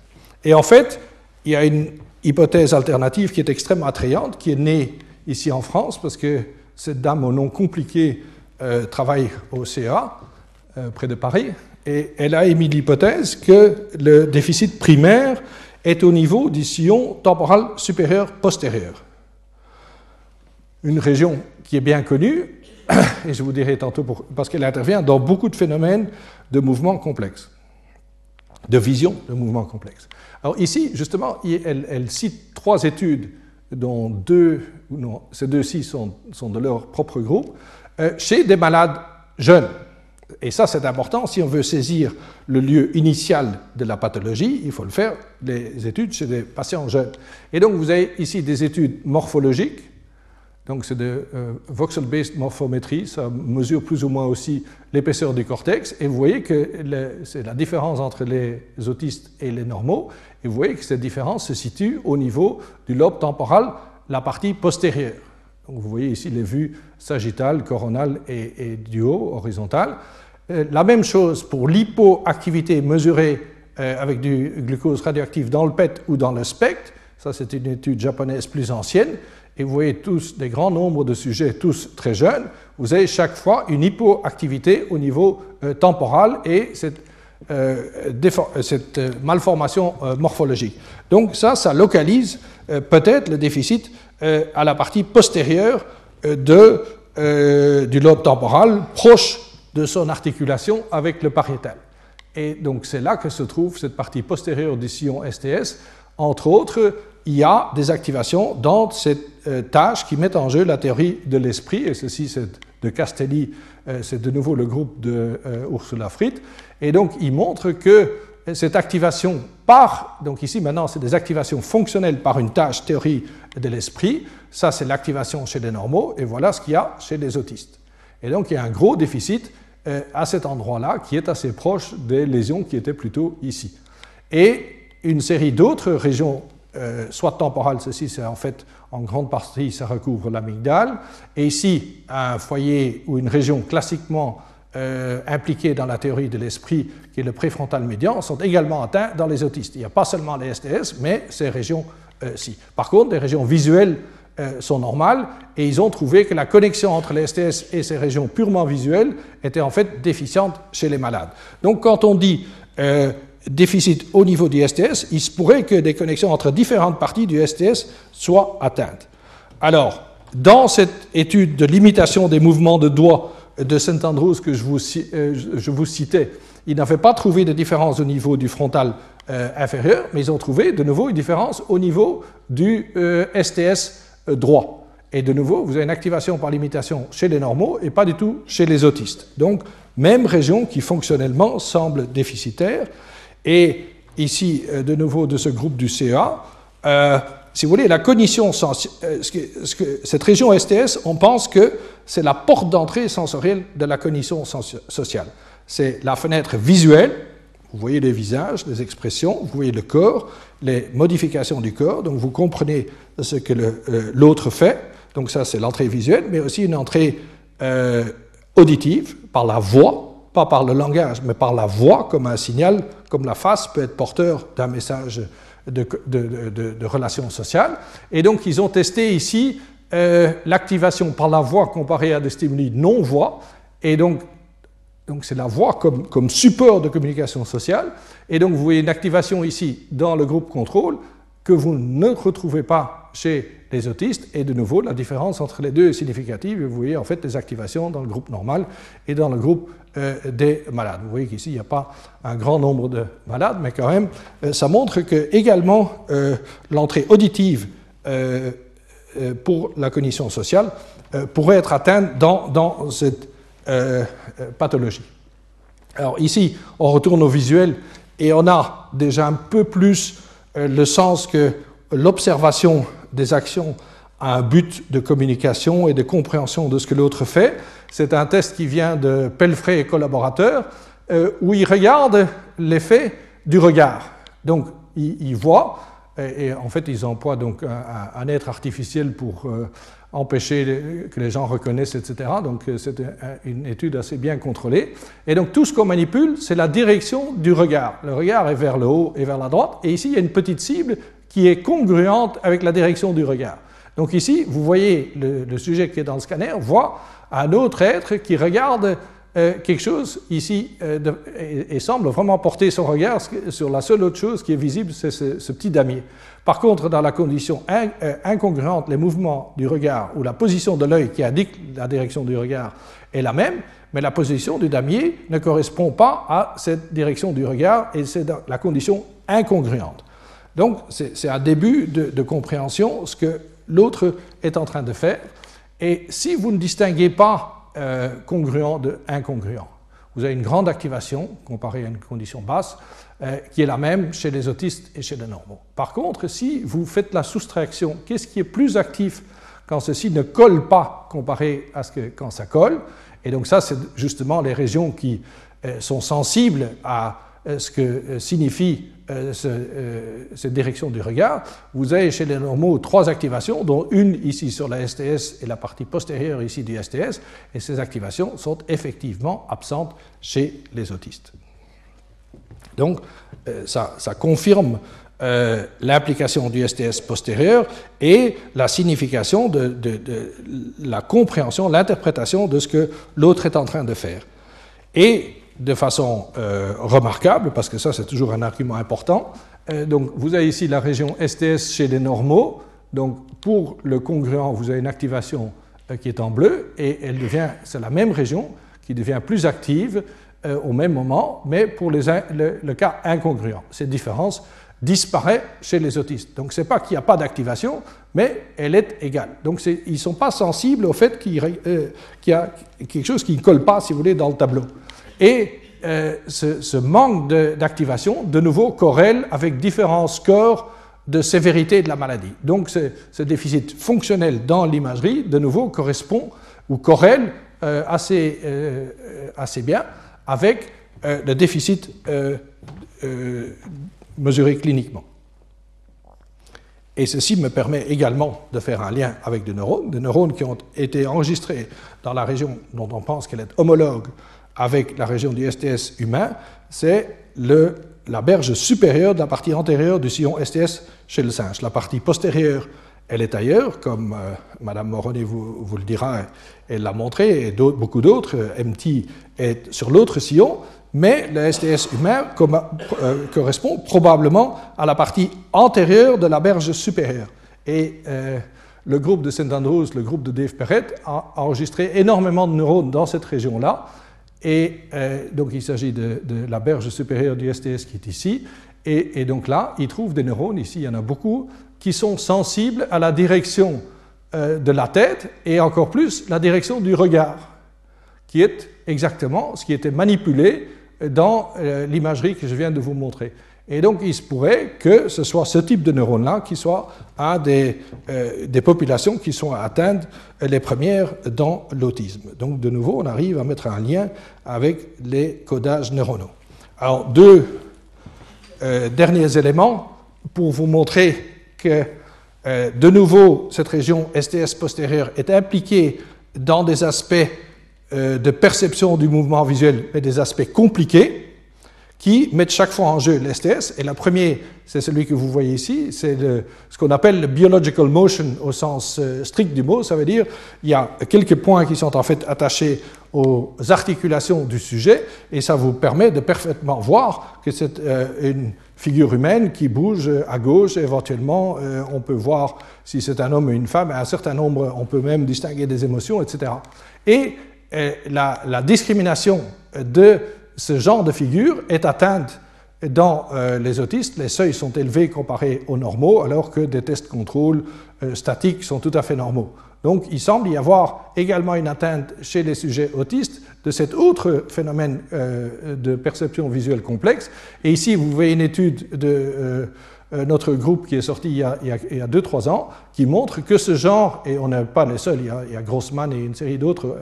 Et en fait, il y a une hypothèse alternative qui est extrêmement attrayante, qui est née ici en France, parce que cette dame au nom compliqué euh, travaille au CA, euh, près de Paris, et elle a émis l'hypothèse que le déficit primaire est au niveau du sillon temporal supérieur postérieur. Une région qui est bien connue, et je vous dirai tantôt parce qu'elle intervient dans beaucoup de phénomènes de mouvements complexes, de vision de mouvements complexes. Alors ici, justement, elle, cite trois études, dont deux, non, ces deux-ci sont, de leur propre groupe, euh, chez des malades jeunes. Et ça, c'est important. Si on veut saisir le lieu initial de la pathologie, il faut le faire, les études chez des patients jeunes. Et donc, vous avez ici des études morphologiques, donc c'est de euh, voxel-based morphométrie, ça mesure plus ou moins aussi l'épaisseur du cortex, et vous voyez que c'est la différence entre les autistes et les normaux, et vous voyez que cette différence se situe au niveau du lobe temporal, la partie postérieure. Donc vous voyez ici les vues sagittales, coronales et, du haut, horizontales. Euh, la même chose pour l'hypoactivité mesurée euh, avec du glucose radioactif dans le PET ou dans le SPECT. Ça, c'est une étude japonaise plus ancienne. Et vous voyez tous des grands nombres de sujets, tous très jeunes. Vous avez chaque fois une hypoactivité au niveau euh, temporal et cette euh, euh, euh, malformation morphologique. Donc ça, ça localise peut-être le déficit à la partie postérieure du lobe temporal, proche de son articulation avec le pariétal. Et donc c'est là que se trouve cette partie postérieure du sillon STS, entre autres il y a des activations dans cette tâche qui met en jeu la théorie de l'esprit, et ceci c'est de Castelli, c'est de nouveau le groupe de Ursula Fritt, et donc il montre que cette activation par, donc ici maintenant c'est des activations fonctionnelles par une tâche théorie de l'esprit, ça c'est l'activation chez les normaux, et voilà ce qu'il y a chez les autistes. Et donc il y a un gros déficit euh, à cet endroit-là qui est assez proche des lésions qui étaient plutôt ici. Et une série d'autres régions, euh, soit temporales, ceci c'est en fait en grande partie ça recouvre l'amygdale, et ici un foyer ou une région classiquement euh, impliqués dans la théorie de l'esprit, qui est le préfrontal médian, sont également atteints dans les autistes. Il n'y a pas seulement les STS, mais ces régions-ci. Par contre, les régions visuelles euh, sont normales, et ils ont trouvé que la connexion entre les STS et ces régions purement visuelles était en fait déficiente chez les malades. Donc quand on dit euh, déficit au niveau du STS, il se pourrait que des connexions entre différentes parties du STS soient atteintes. Alors, dans cette étude de limitation des mouvements de doigts de St. Andrews que je vous, euh, je vous citais, ils n'avaient pas trouvé de différence au niveau du frontal euh, inférieur, mais ils ont trouvé de nouveau une différence au niveau du euh, STS droit. Et de nouveau, vous avez une activation par limitation chez les normaux et pas du tout chez les autistes. Donc, même région qui fonctionnellement semble déficitaire. Et ici, de nouveau, de ce groupe du CA, si vous voulez, la cognition, euh, cette région STS, on pense que c'est la porte d'entrée sensorielle de la cognition sociale. C'est la fenêtre visuelle, vous voyez les visages, les expressions, vous voyez le corps, les modifications du corps, donc vous comprenez ce que euh, l'autre fait, donc ça c'est l'entrée visuelle, mais aussi une entrée euh, auditive par la voix, pas par le langage, mais par la voix comme un signal, comme la face peut être porteur d'un message de, relations sociales. Et donc, ils ont testé ici euh, l'activation par la voix comparée à des stimuli non-voix. Et donc, donc c'est la voix comme, comme, support de communication sociale. Et donc, vous voyez une activation ici dans le groupe contrôle que vous ne retrouvez pas chez les autistes. Et de nouveau, la différence entre les deux est significative. Vous voyez en fait des activations dans le groupe normal et dans le groupe des malades. Vous voyez qu'ici, il n'y a pas un grand nombre de malades, mais quand même, euh, ça montre que également euh, l'entrée auditive pour la cognition sociale pourrait être atteinte dans, dans cette pathologie. Alors ici, on retourne au visuel et on a déjà un peu plus le sens que l'observation des actions un but de communication et de compréhension de ce que l'autre fait. C'est un test qui vient de Pelfrey et collaborateurs, euh, où ils regardent l'effet du regard. Donc, ils, voient, et, en fait, ils emploient donc un, être artificiel pour euh, empêcher que les gens reconnaissent, etc. Donc, euh, c'est une étude assez bien contrôlée. Et donc, tout ce qu'on manipule, c'est la direction du regard. Le regard est vers le haut et vers la droite, et ici, il y a une petite cible qui est congruente avec la direction du regard. Donc ici, vous voyez le, sujet qui est dans le scanner voit un autre être qui regarde euh, quelque chose ici euh, et, semble vraiment porter son regard sur la seule autre chose qui est visible, c'est ce, petit damier. Par contre, dans la condition euh, incongruente, les mouvements du regard ou la position de l'œil qui indique la direction du regard est la même, mais la position du damier ne correspond pas à cette direction du regard et c'est la condition incongruente. Donc, c'est un début de, compréhension, ce que l'autre est en train de faire. Et si vous ne distinguez pas euh, congruent de incongruent, vous avez une grande activation comparée à une condition basse, euh, qui est la même chez les autistes et chez les normaux. Par contre, si vous faites la soustraction, qu'est-ce qui est plus actif quand ceci ne colle pas comparé à ce que quand ça colle? Et donc ça, c'est justement les régions qui euh, sont sensibles à ce que signifie euh, euh, cette direction du regard, vous avez chez les normaux trois activations, dont une ici sur la STS et la partie postérieure ici du STS, et ces activations sont effectivement absentes chez les autistes. Donc, euh, ça, confirme l'implication du STS postérieur et la signification de la compréhension, l'interprétation de ce que l'autre est en train de faire. Et de façon euh, remarquable, parce que ça c'est toujours un argument important. Euh, donc vous avez ici la région STS chez les normaux. Donc pour le congruent, vous avez une activation euh, qui est en bleu et elle devient, c'est la même région qui devient plus active au même moment, mais pour le, cas incongruent. Cette différence disparaît chez les autistes. Donc ce n'est pas qu'il n'y a pas d'activation, mais elle est égale. Donc ils ne sont pas sensibles au fait qu'il y a quelque chose qui ne colle pas, si vous voulez, dans le tableau. Et euh, ce, manque d'activation, de, nouveau, corrèle avec différents scores de sévérité de la maladie. Donc ce, déficit fonctionnel dans l'imagerie, de nouveau, correspond ou corrèle euh, assez, assez bien avec le déficit mesuré cliniquement. Et ceci me permet également de faire un lien avec des neurones, des neurones qui ont été enregistrés dans la région dont on pense qu'elle est homologue avec la région du STS humain, c'est la berge supérieure de la partie antérieure du sillon STS chez le singe. La partie postérieure, elle est ailleurs, comme euh, Madame Moroney vous, le dira, elle l'a montré, et beaucoup d'autres. MT est sur l'autre sillon, mais le STS humain euh, correspond probablement à la partie antérieure de la berge supérieure. Et euh, le groupe de Saint Andrews, le groupe de Dave Perret, a enregistré énormément de neurones dans cette région-là. Et euh, donc il s'agit de, la berge supérieure du STS qui est ici. Et, donc là, il trouve des neurones, ici il y en a beaucoup, qui sont sensibles à la direction de la tête et encore plus la direction du regard, qui est exactement ce qui était manipulé dans euh, l'imagerie que je viens de vous montrer. Et donc, il se pourrait que ce soit ce type de neurones-là qui soit des, euh, des, populations qui sont atteintes les premières dans l'autisme. Donc, de nouveau, on arrive à mettre un lien avec les codages neuronaux. Alors, deux euh, derniers éléments pour vous montrer que, de nouveau, cette région STS postérieure est impliquée dans des aspects euh, de perception du mouvement visuel, mais des aspects compliqués qui mettent chaque fois en jeu l'STS. Et le premier, c'est celui que vous voyez ici, c'est ce qu'on appelle le biological motion au sens euh, strict du mot. Ça veut dire il y a quelques points qui sont en fait attachés aux articulations du sujet, et ça vous permet de parfaitement voir que c'est euh, une figure humaine qui bouge à gauche, éventuellement on peut voir si c'est un homme ou une femme, un certain nombre, on peut même distinguer des émotions, etc. Et la, discrimination de ce genre de figure est atteinte dans euh, les autistes. Les seuils sont élevés comparés aux normaux, alors que des tests contrôle euh, statiques sont tout à fait normaux. Donc il semble y avoir également une atteinte chez les sujets autistes de cet autre phénomène euh, de perception visuelle complexe. Et ici, vous voyez une étude de notre groupe qui est sorti il y a 2-3 ans, qui montre que ce genre, et on n'est pas les seuls, il y a, Grossman et une série d'autres,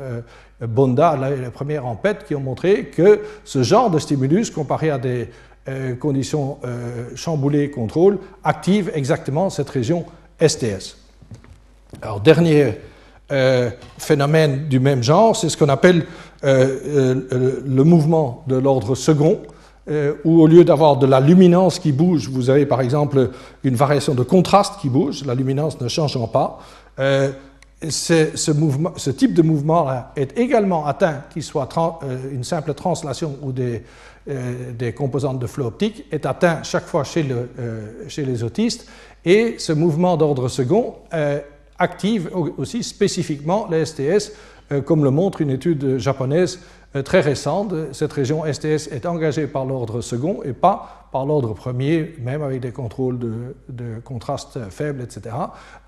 Bonda, la, première en PET, qui ont montré que ce genre de stimulus, comparé à des euh, conditions chamboulées contrôle, active exactement cette région STS. Alors, dernier phénomène du même genre, c'est ce qu'on appelle le mouvement de l'ordre second, euh, où au lieu d'avoir de la luminance qui bouge, vous avez par exemple une variation de contraste qui bouge, la luminance ne changeant pas. Euh, ce, type de mouvement est également atteint, qu'il soit euh, une simple translation ou des, des, composantes de flot optique, est atteint chaque fois chez, chez les autistes. Et ce mouvement d'ordre second active aussi spécifiquement les STS, comme le montre une étude japonaise euh, très récente. Cette région STS est engagée par l'ordre second et pas par l'ordre premier, même avec des contrôles de, contraste faibles, etc.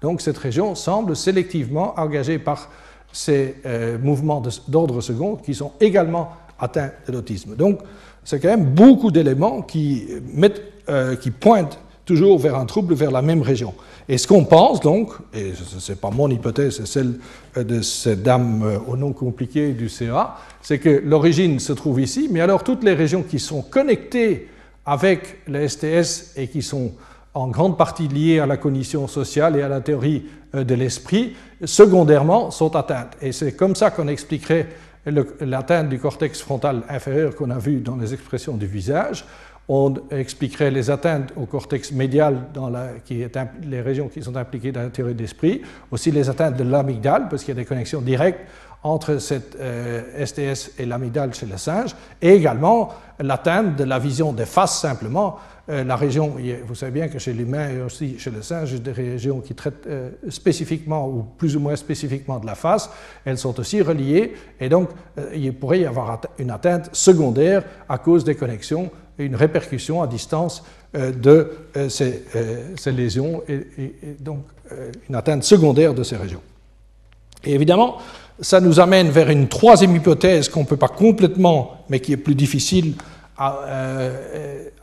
Donc cette région semble sélectivement engagée par ces euh, mouvements d'ordre second qui sont également atteints de l'autisme. Donc c'est quand même beaucoup d'éléments qui, euh, qui pointent toujours vers un trouble, vers la même région. Et ce qu'on pense donc, et ce n'est pas mon hypothèse, c'est celle de cette dame euh, au nom compliqué du CA, c'est que l'origine se trouve ici, mais alors toutes les régions qui sont connectées avec le STS et qui sont en grande partie liées à la cognition sociale et à la théorie euh, de l'esprit, secondairement sont atteintes. Et c'est comme ça qu'on expliquerait l'atteinte du cortex frontal inférieur qu'on a vu dans les expressions du visage, on expliquerait les atteintes au cortex médial, dans la, qui est les régions qui sont impliquées dans la théorie d'esprit, aussi les atteintes de l'amygdale, parce qu'il y a des connexions directes entre cette STS euh, et l'amygdale chez le singe, et également l'atteinte de la vision des faces simplement. Euh, la région, vous savez bien que chez l'humain et aussi chez le singe, il y a des régions qui traitent euh, spécifiquement ou plus ou moins spécifiquement de la face, elles sont aussi reliées, et donc il pourrait y avoir une atteinte secondaire à cause des connexions une répercussion à distance de ces, lésions et, donc une atteinte secondaire de ces régions. Et évidemment, ça nous amène vers une troisième hypothèse qu'on ne peut pas complètement, mais qui est plus difficile à,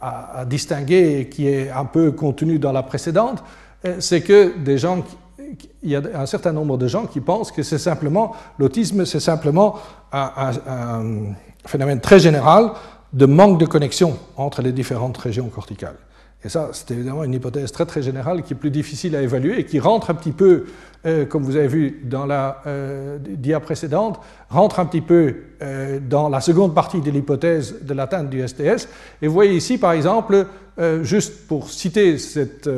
à, distinguer et qui est un peu contenue dans la précédente, c'est que des gens il y a un certain nombre de gens qui pensent que c'est simplement, l'autisme, c'est simplement un, phénomène très général de manque de connexion entre les différentes régions corticales. Et ça, c'est évidemment une hypothèse très très générale qui est plus difficile à évaluer et qui rentre un petit peu, euh, comme vous avez vu dans la euh, dia précédente, rentre un petit peu euh, dans la seconde partie de l'hypothèse de l'atteinte du STS. Et vous voyez ici, par exemple, juste pour citer cette,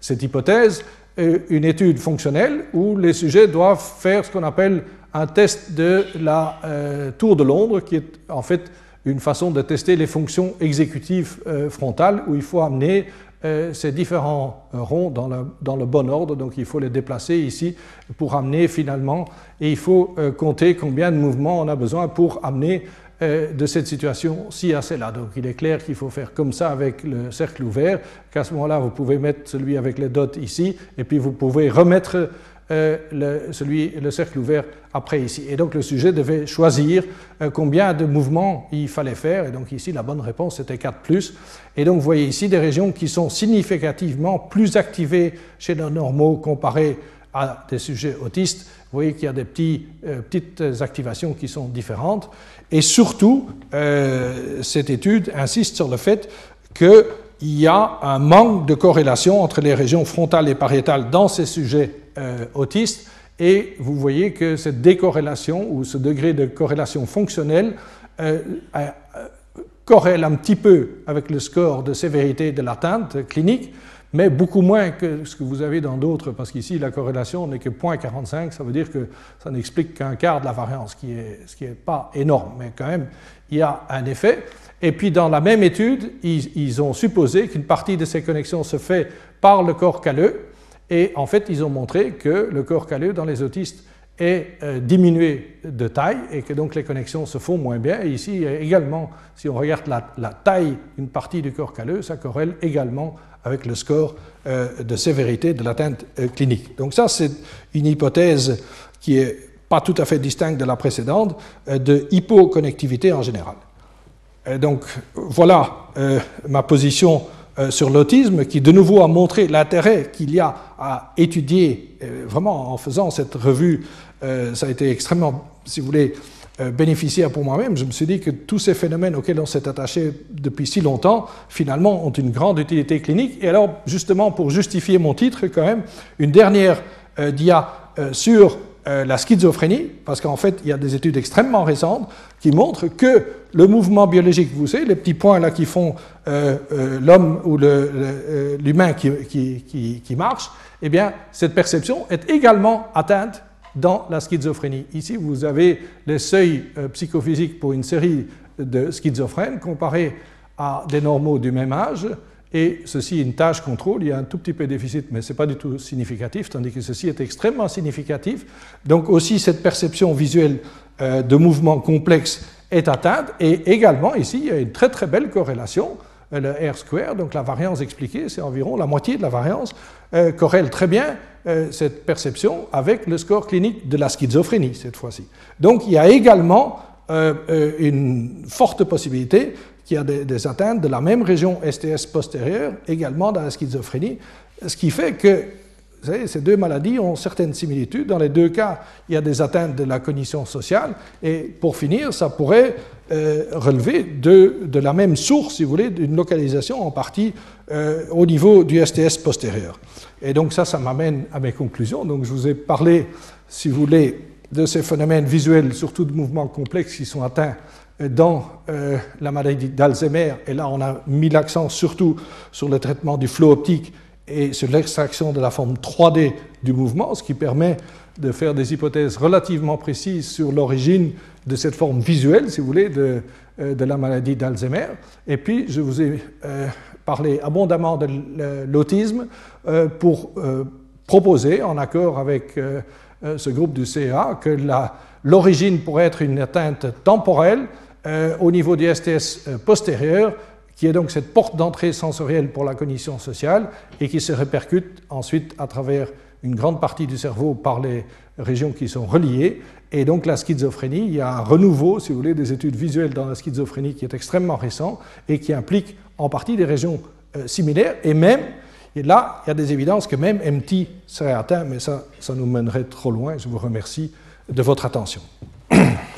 cette hypothèse, une étude fonctionnelle où les sujets doivent faire ce qu'on appelle un test de la euh, tour de Londres, qui est en fait une façon de tester les fonctions exécutives euh, frontales, où il faut amener euh, ces différents ronds dans le, bon ordre, donc il faut les déplacer ici pour amener finalement, et il faut compter combien de mouvements on a besoin pour amener euh, de cette situation-ci à celle-là. Donc il est clair qu'il faut faire comme ça avec le cercle ouvert, qu'à ce moment-là, vous pouvez mettre celui avec les dots ici, et puis vous pouvez remettre euh, le, celui, le cercle ouvert après ici. Et donc le sujet devait choisir euh, combien de mouvements il fallait faire. Et donc ici, la bonne réponse était 4 +. Et donc vous voyez ici des régions qui sont significativement plus activées chez les normaux comparées à des sujets autistes. Vous voyez qu'il y a des petits, petites activations qui sont différentes. Et surtout, euh, cette étude insiste sur le fait qu'il y a un manque de corrélation entre les régions frontales et pariétales dans ces sujets euh, autistes. Et vous voyez que cette décorrélation ou ce degré de corrélation fonctionnelle euh, corrèle un petit peu avec le score de sévérité de l'atteinte clinique, mais beaucoup moins que ce que vous avez dans d'autres, parce qu'ici la corrélation n'est que 0.45, ça veut dire que ça n'explique qu'un quart de la variance, ce qui n'est est pas énorme, mais quand même, il y a un effet. Et puis dans la même étude, ils, ont supposé qu'une partie de ces connexions se fait par le corps calleux, et en fait, ils ont montré que le corps calleux dans les autistes est euh, diminué de taille et que donc les connexions se font moins bien. Et ici également, si on regarde la, taille d'une partie du corps calleux, ça corrèle également avec le score euh, de sévérité de l'atteinte euh, clinique. Donc ça, c'est une hypothèse qui est pas tout à fait distincte de la précédente, de hypoconnectivité en général. donc voilà ma position sur l'autisme, qui de nouveau a montré l'intérêt qu'il y a à étudier, vraiment en faisant cette revue, ça a été extrêmement, si vous voulez, euh, bénéficiaire pour moi-même, je me suis dit que tous ces phénomènes auxquels on s'est attaché depuis si longtemps, finalement, ont une grande utilité clinique. Et alors, justement, pour justifier mon titre, quand même, une dernière euh, dia euh, la schizophrénie, parce qu'en fait, il y a des études extrêmement récentes qui montrent que le mouvement biologique, vous savez, les petits points là qui font l'homme ou l'humain qui, qui, marche, eh bien, cette perception est également atteinte dans la schizophrénie. Ici, vous avez les seuils euh, psychophysiques pour une série de schizophrènes comparés à des normaux du même âge. Et ceci est une tâche contrôle, il y a un tout petit peu de déficit, mais ce n'est pas du tout significatif, tandis que ceci est extrêmement significatif. Donc aussi cette perception visuelle euh, de mouvements complexes est atteinte. Et également ici, il y a une très très belle corrélation euh, le R square, donc la variance expliquée, c'est environ la moitié de la variance, euh, corrèle très bien cette perception avec le score clinique de la schizophrénie cette fois-ci. Donc il y a également une forte possibilité qu'il y a des, atteintes de la même région STS postérieure également dans la schizophrénie, ce qui fait que ces deux maladies ont certaines similitudes. Dans les deux cas, il y a des atteintes de la cognition sociale. Et pour finir, ça pourrait euh, relever de, de, la même source, si vous voulez, d'une localisation en partie euh, au niveau du STS postérieur. Et donc ça, ça m'amène à mes conclusions. Donc je vous ai parlé, si vous voulez, de ces phénomènes visuels, surtout de mouvements complexes qui sont atteints dans euh, la maladie d'Alzheimer. Et là, on a mis l'accent surtout sur le traitement du flot optique et sur l'extraction de la forme 3D du mouvement, ce qui permet de faire des hypothèses relativement précises sur l'origine de cette forme visuelle, si vous voulez, de, euh, de la maladie d'Alzheimer. Et puis, je vous ai euh, parlé abondamment de l'autisme pour proposer, en accord avec ce groupe du CA, que l'origine pourrait être une atteinte temporelle au niveau du STS postérieur qui est donc cette porte d'entrée sensorielle pour la cognition sociale et qui se répercute ensuite à travers une grande partie du cerveau par les régions qui sont reliées. Et donc la schizophrénie, il y a un renouveau, si vous voulez, des études visuelles dans la schizophrénie qui est extrêmement récent et qui implique en partie des régions euh, similaires. Et même, et là, il y a des évidences que même MT serait atteint, mais ça, ça nous mènerait trop loin. Je vous remercie de votre attention.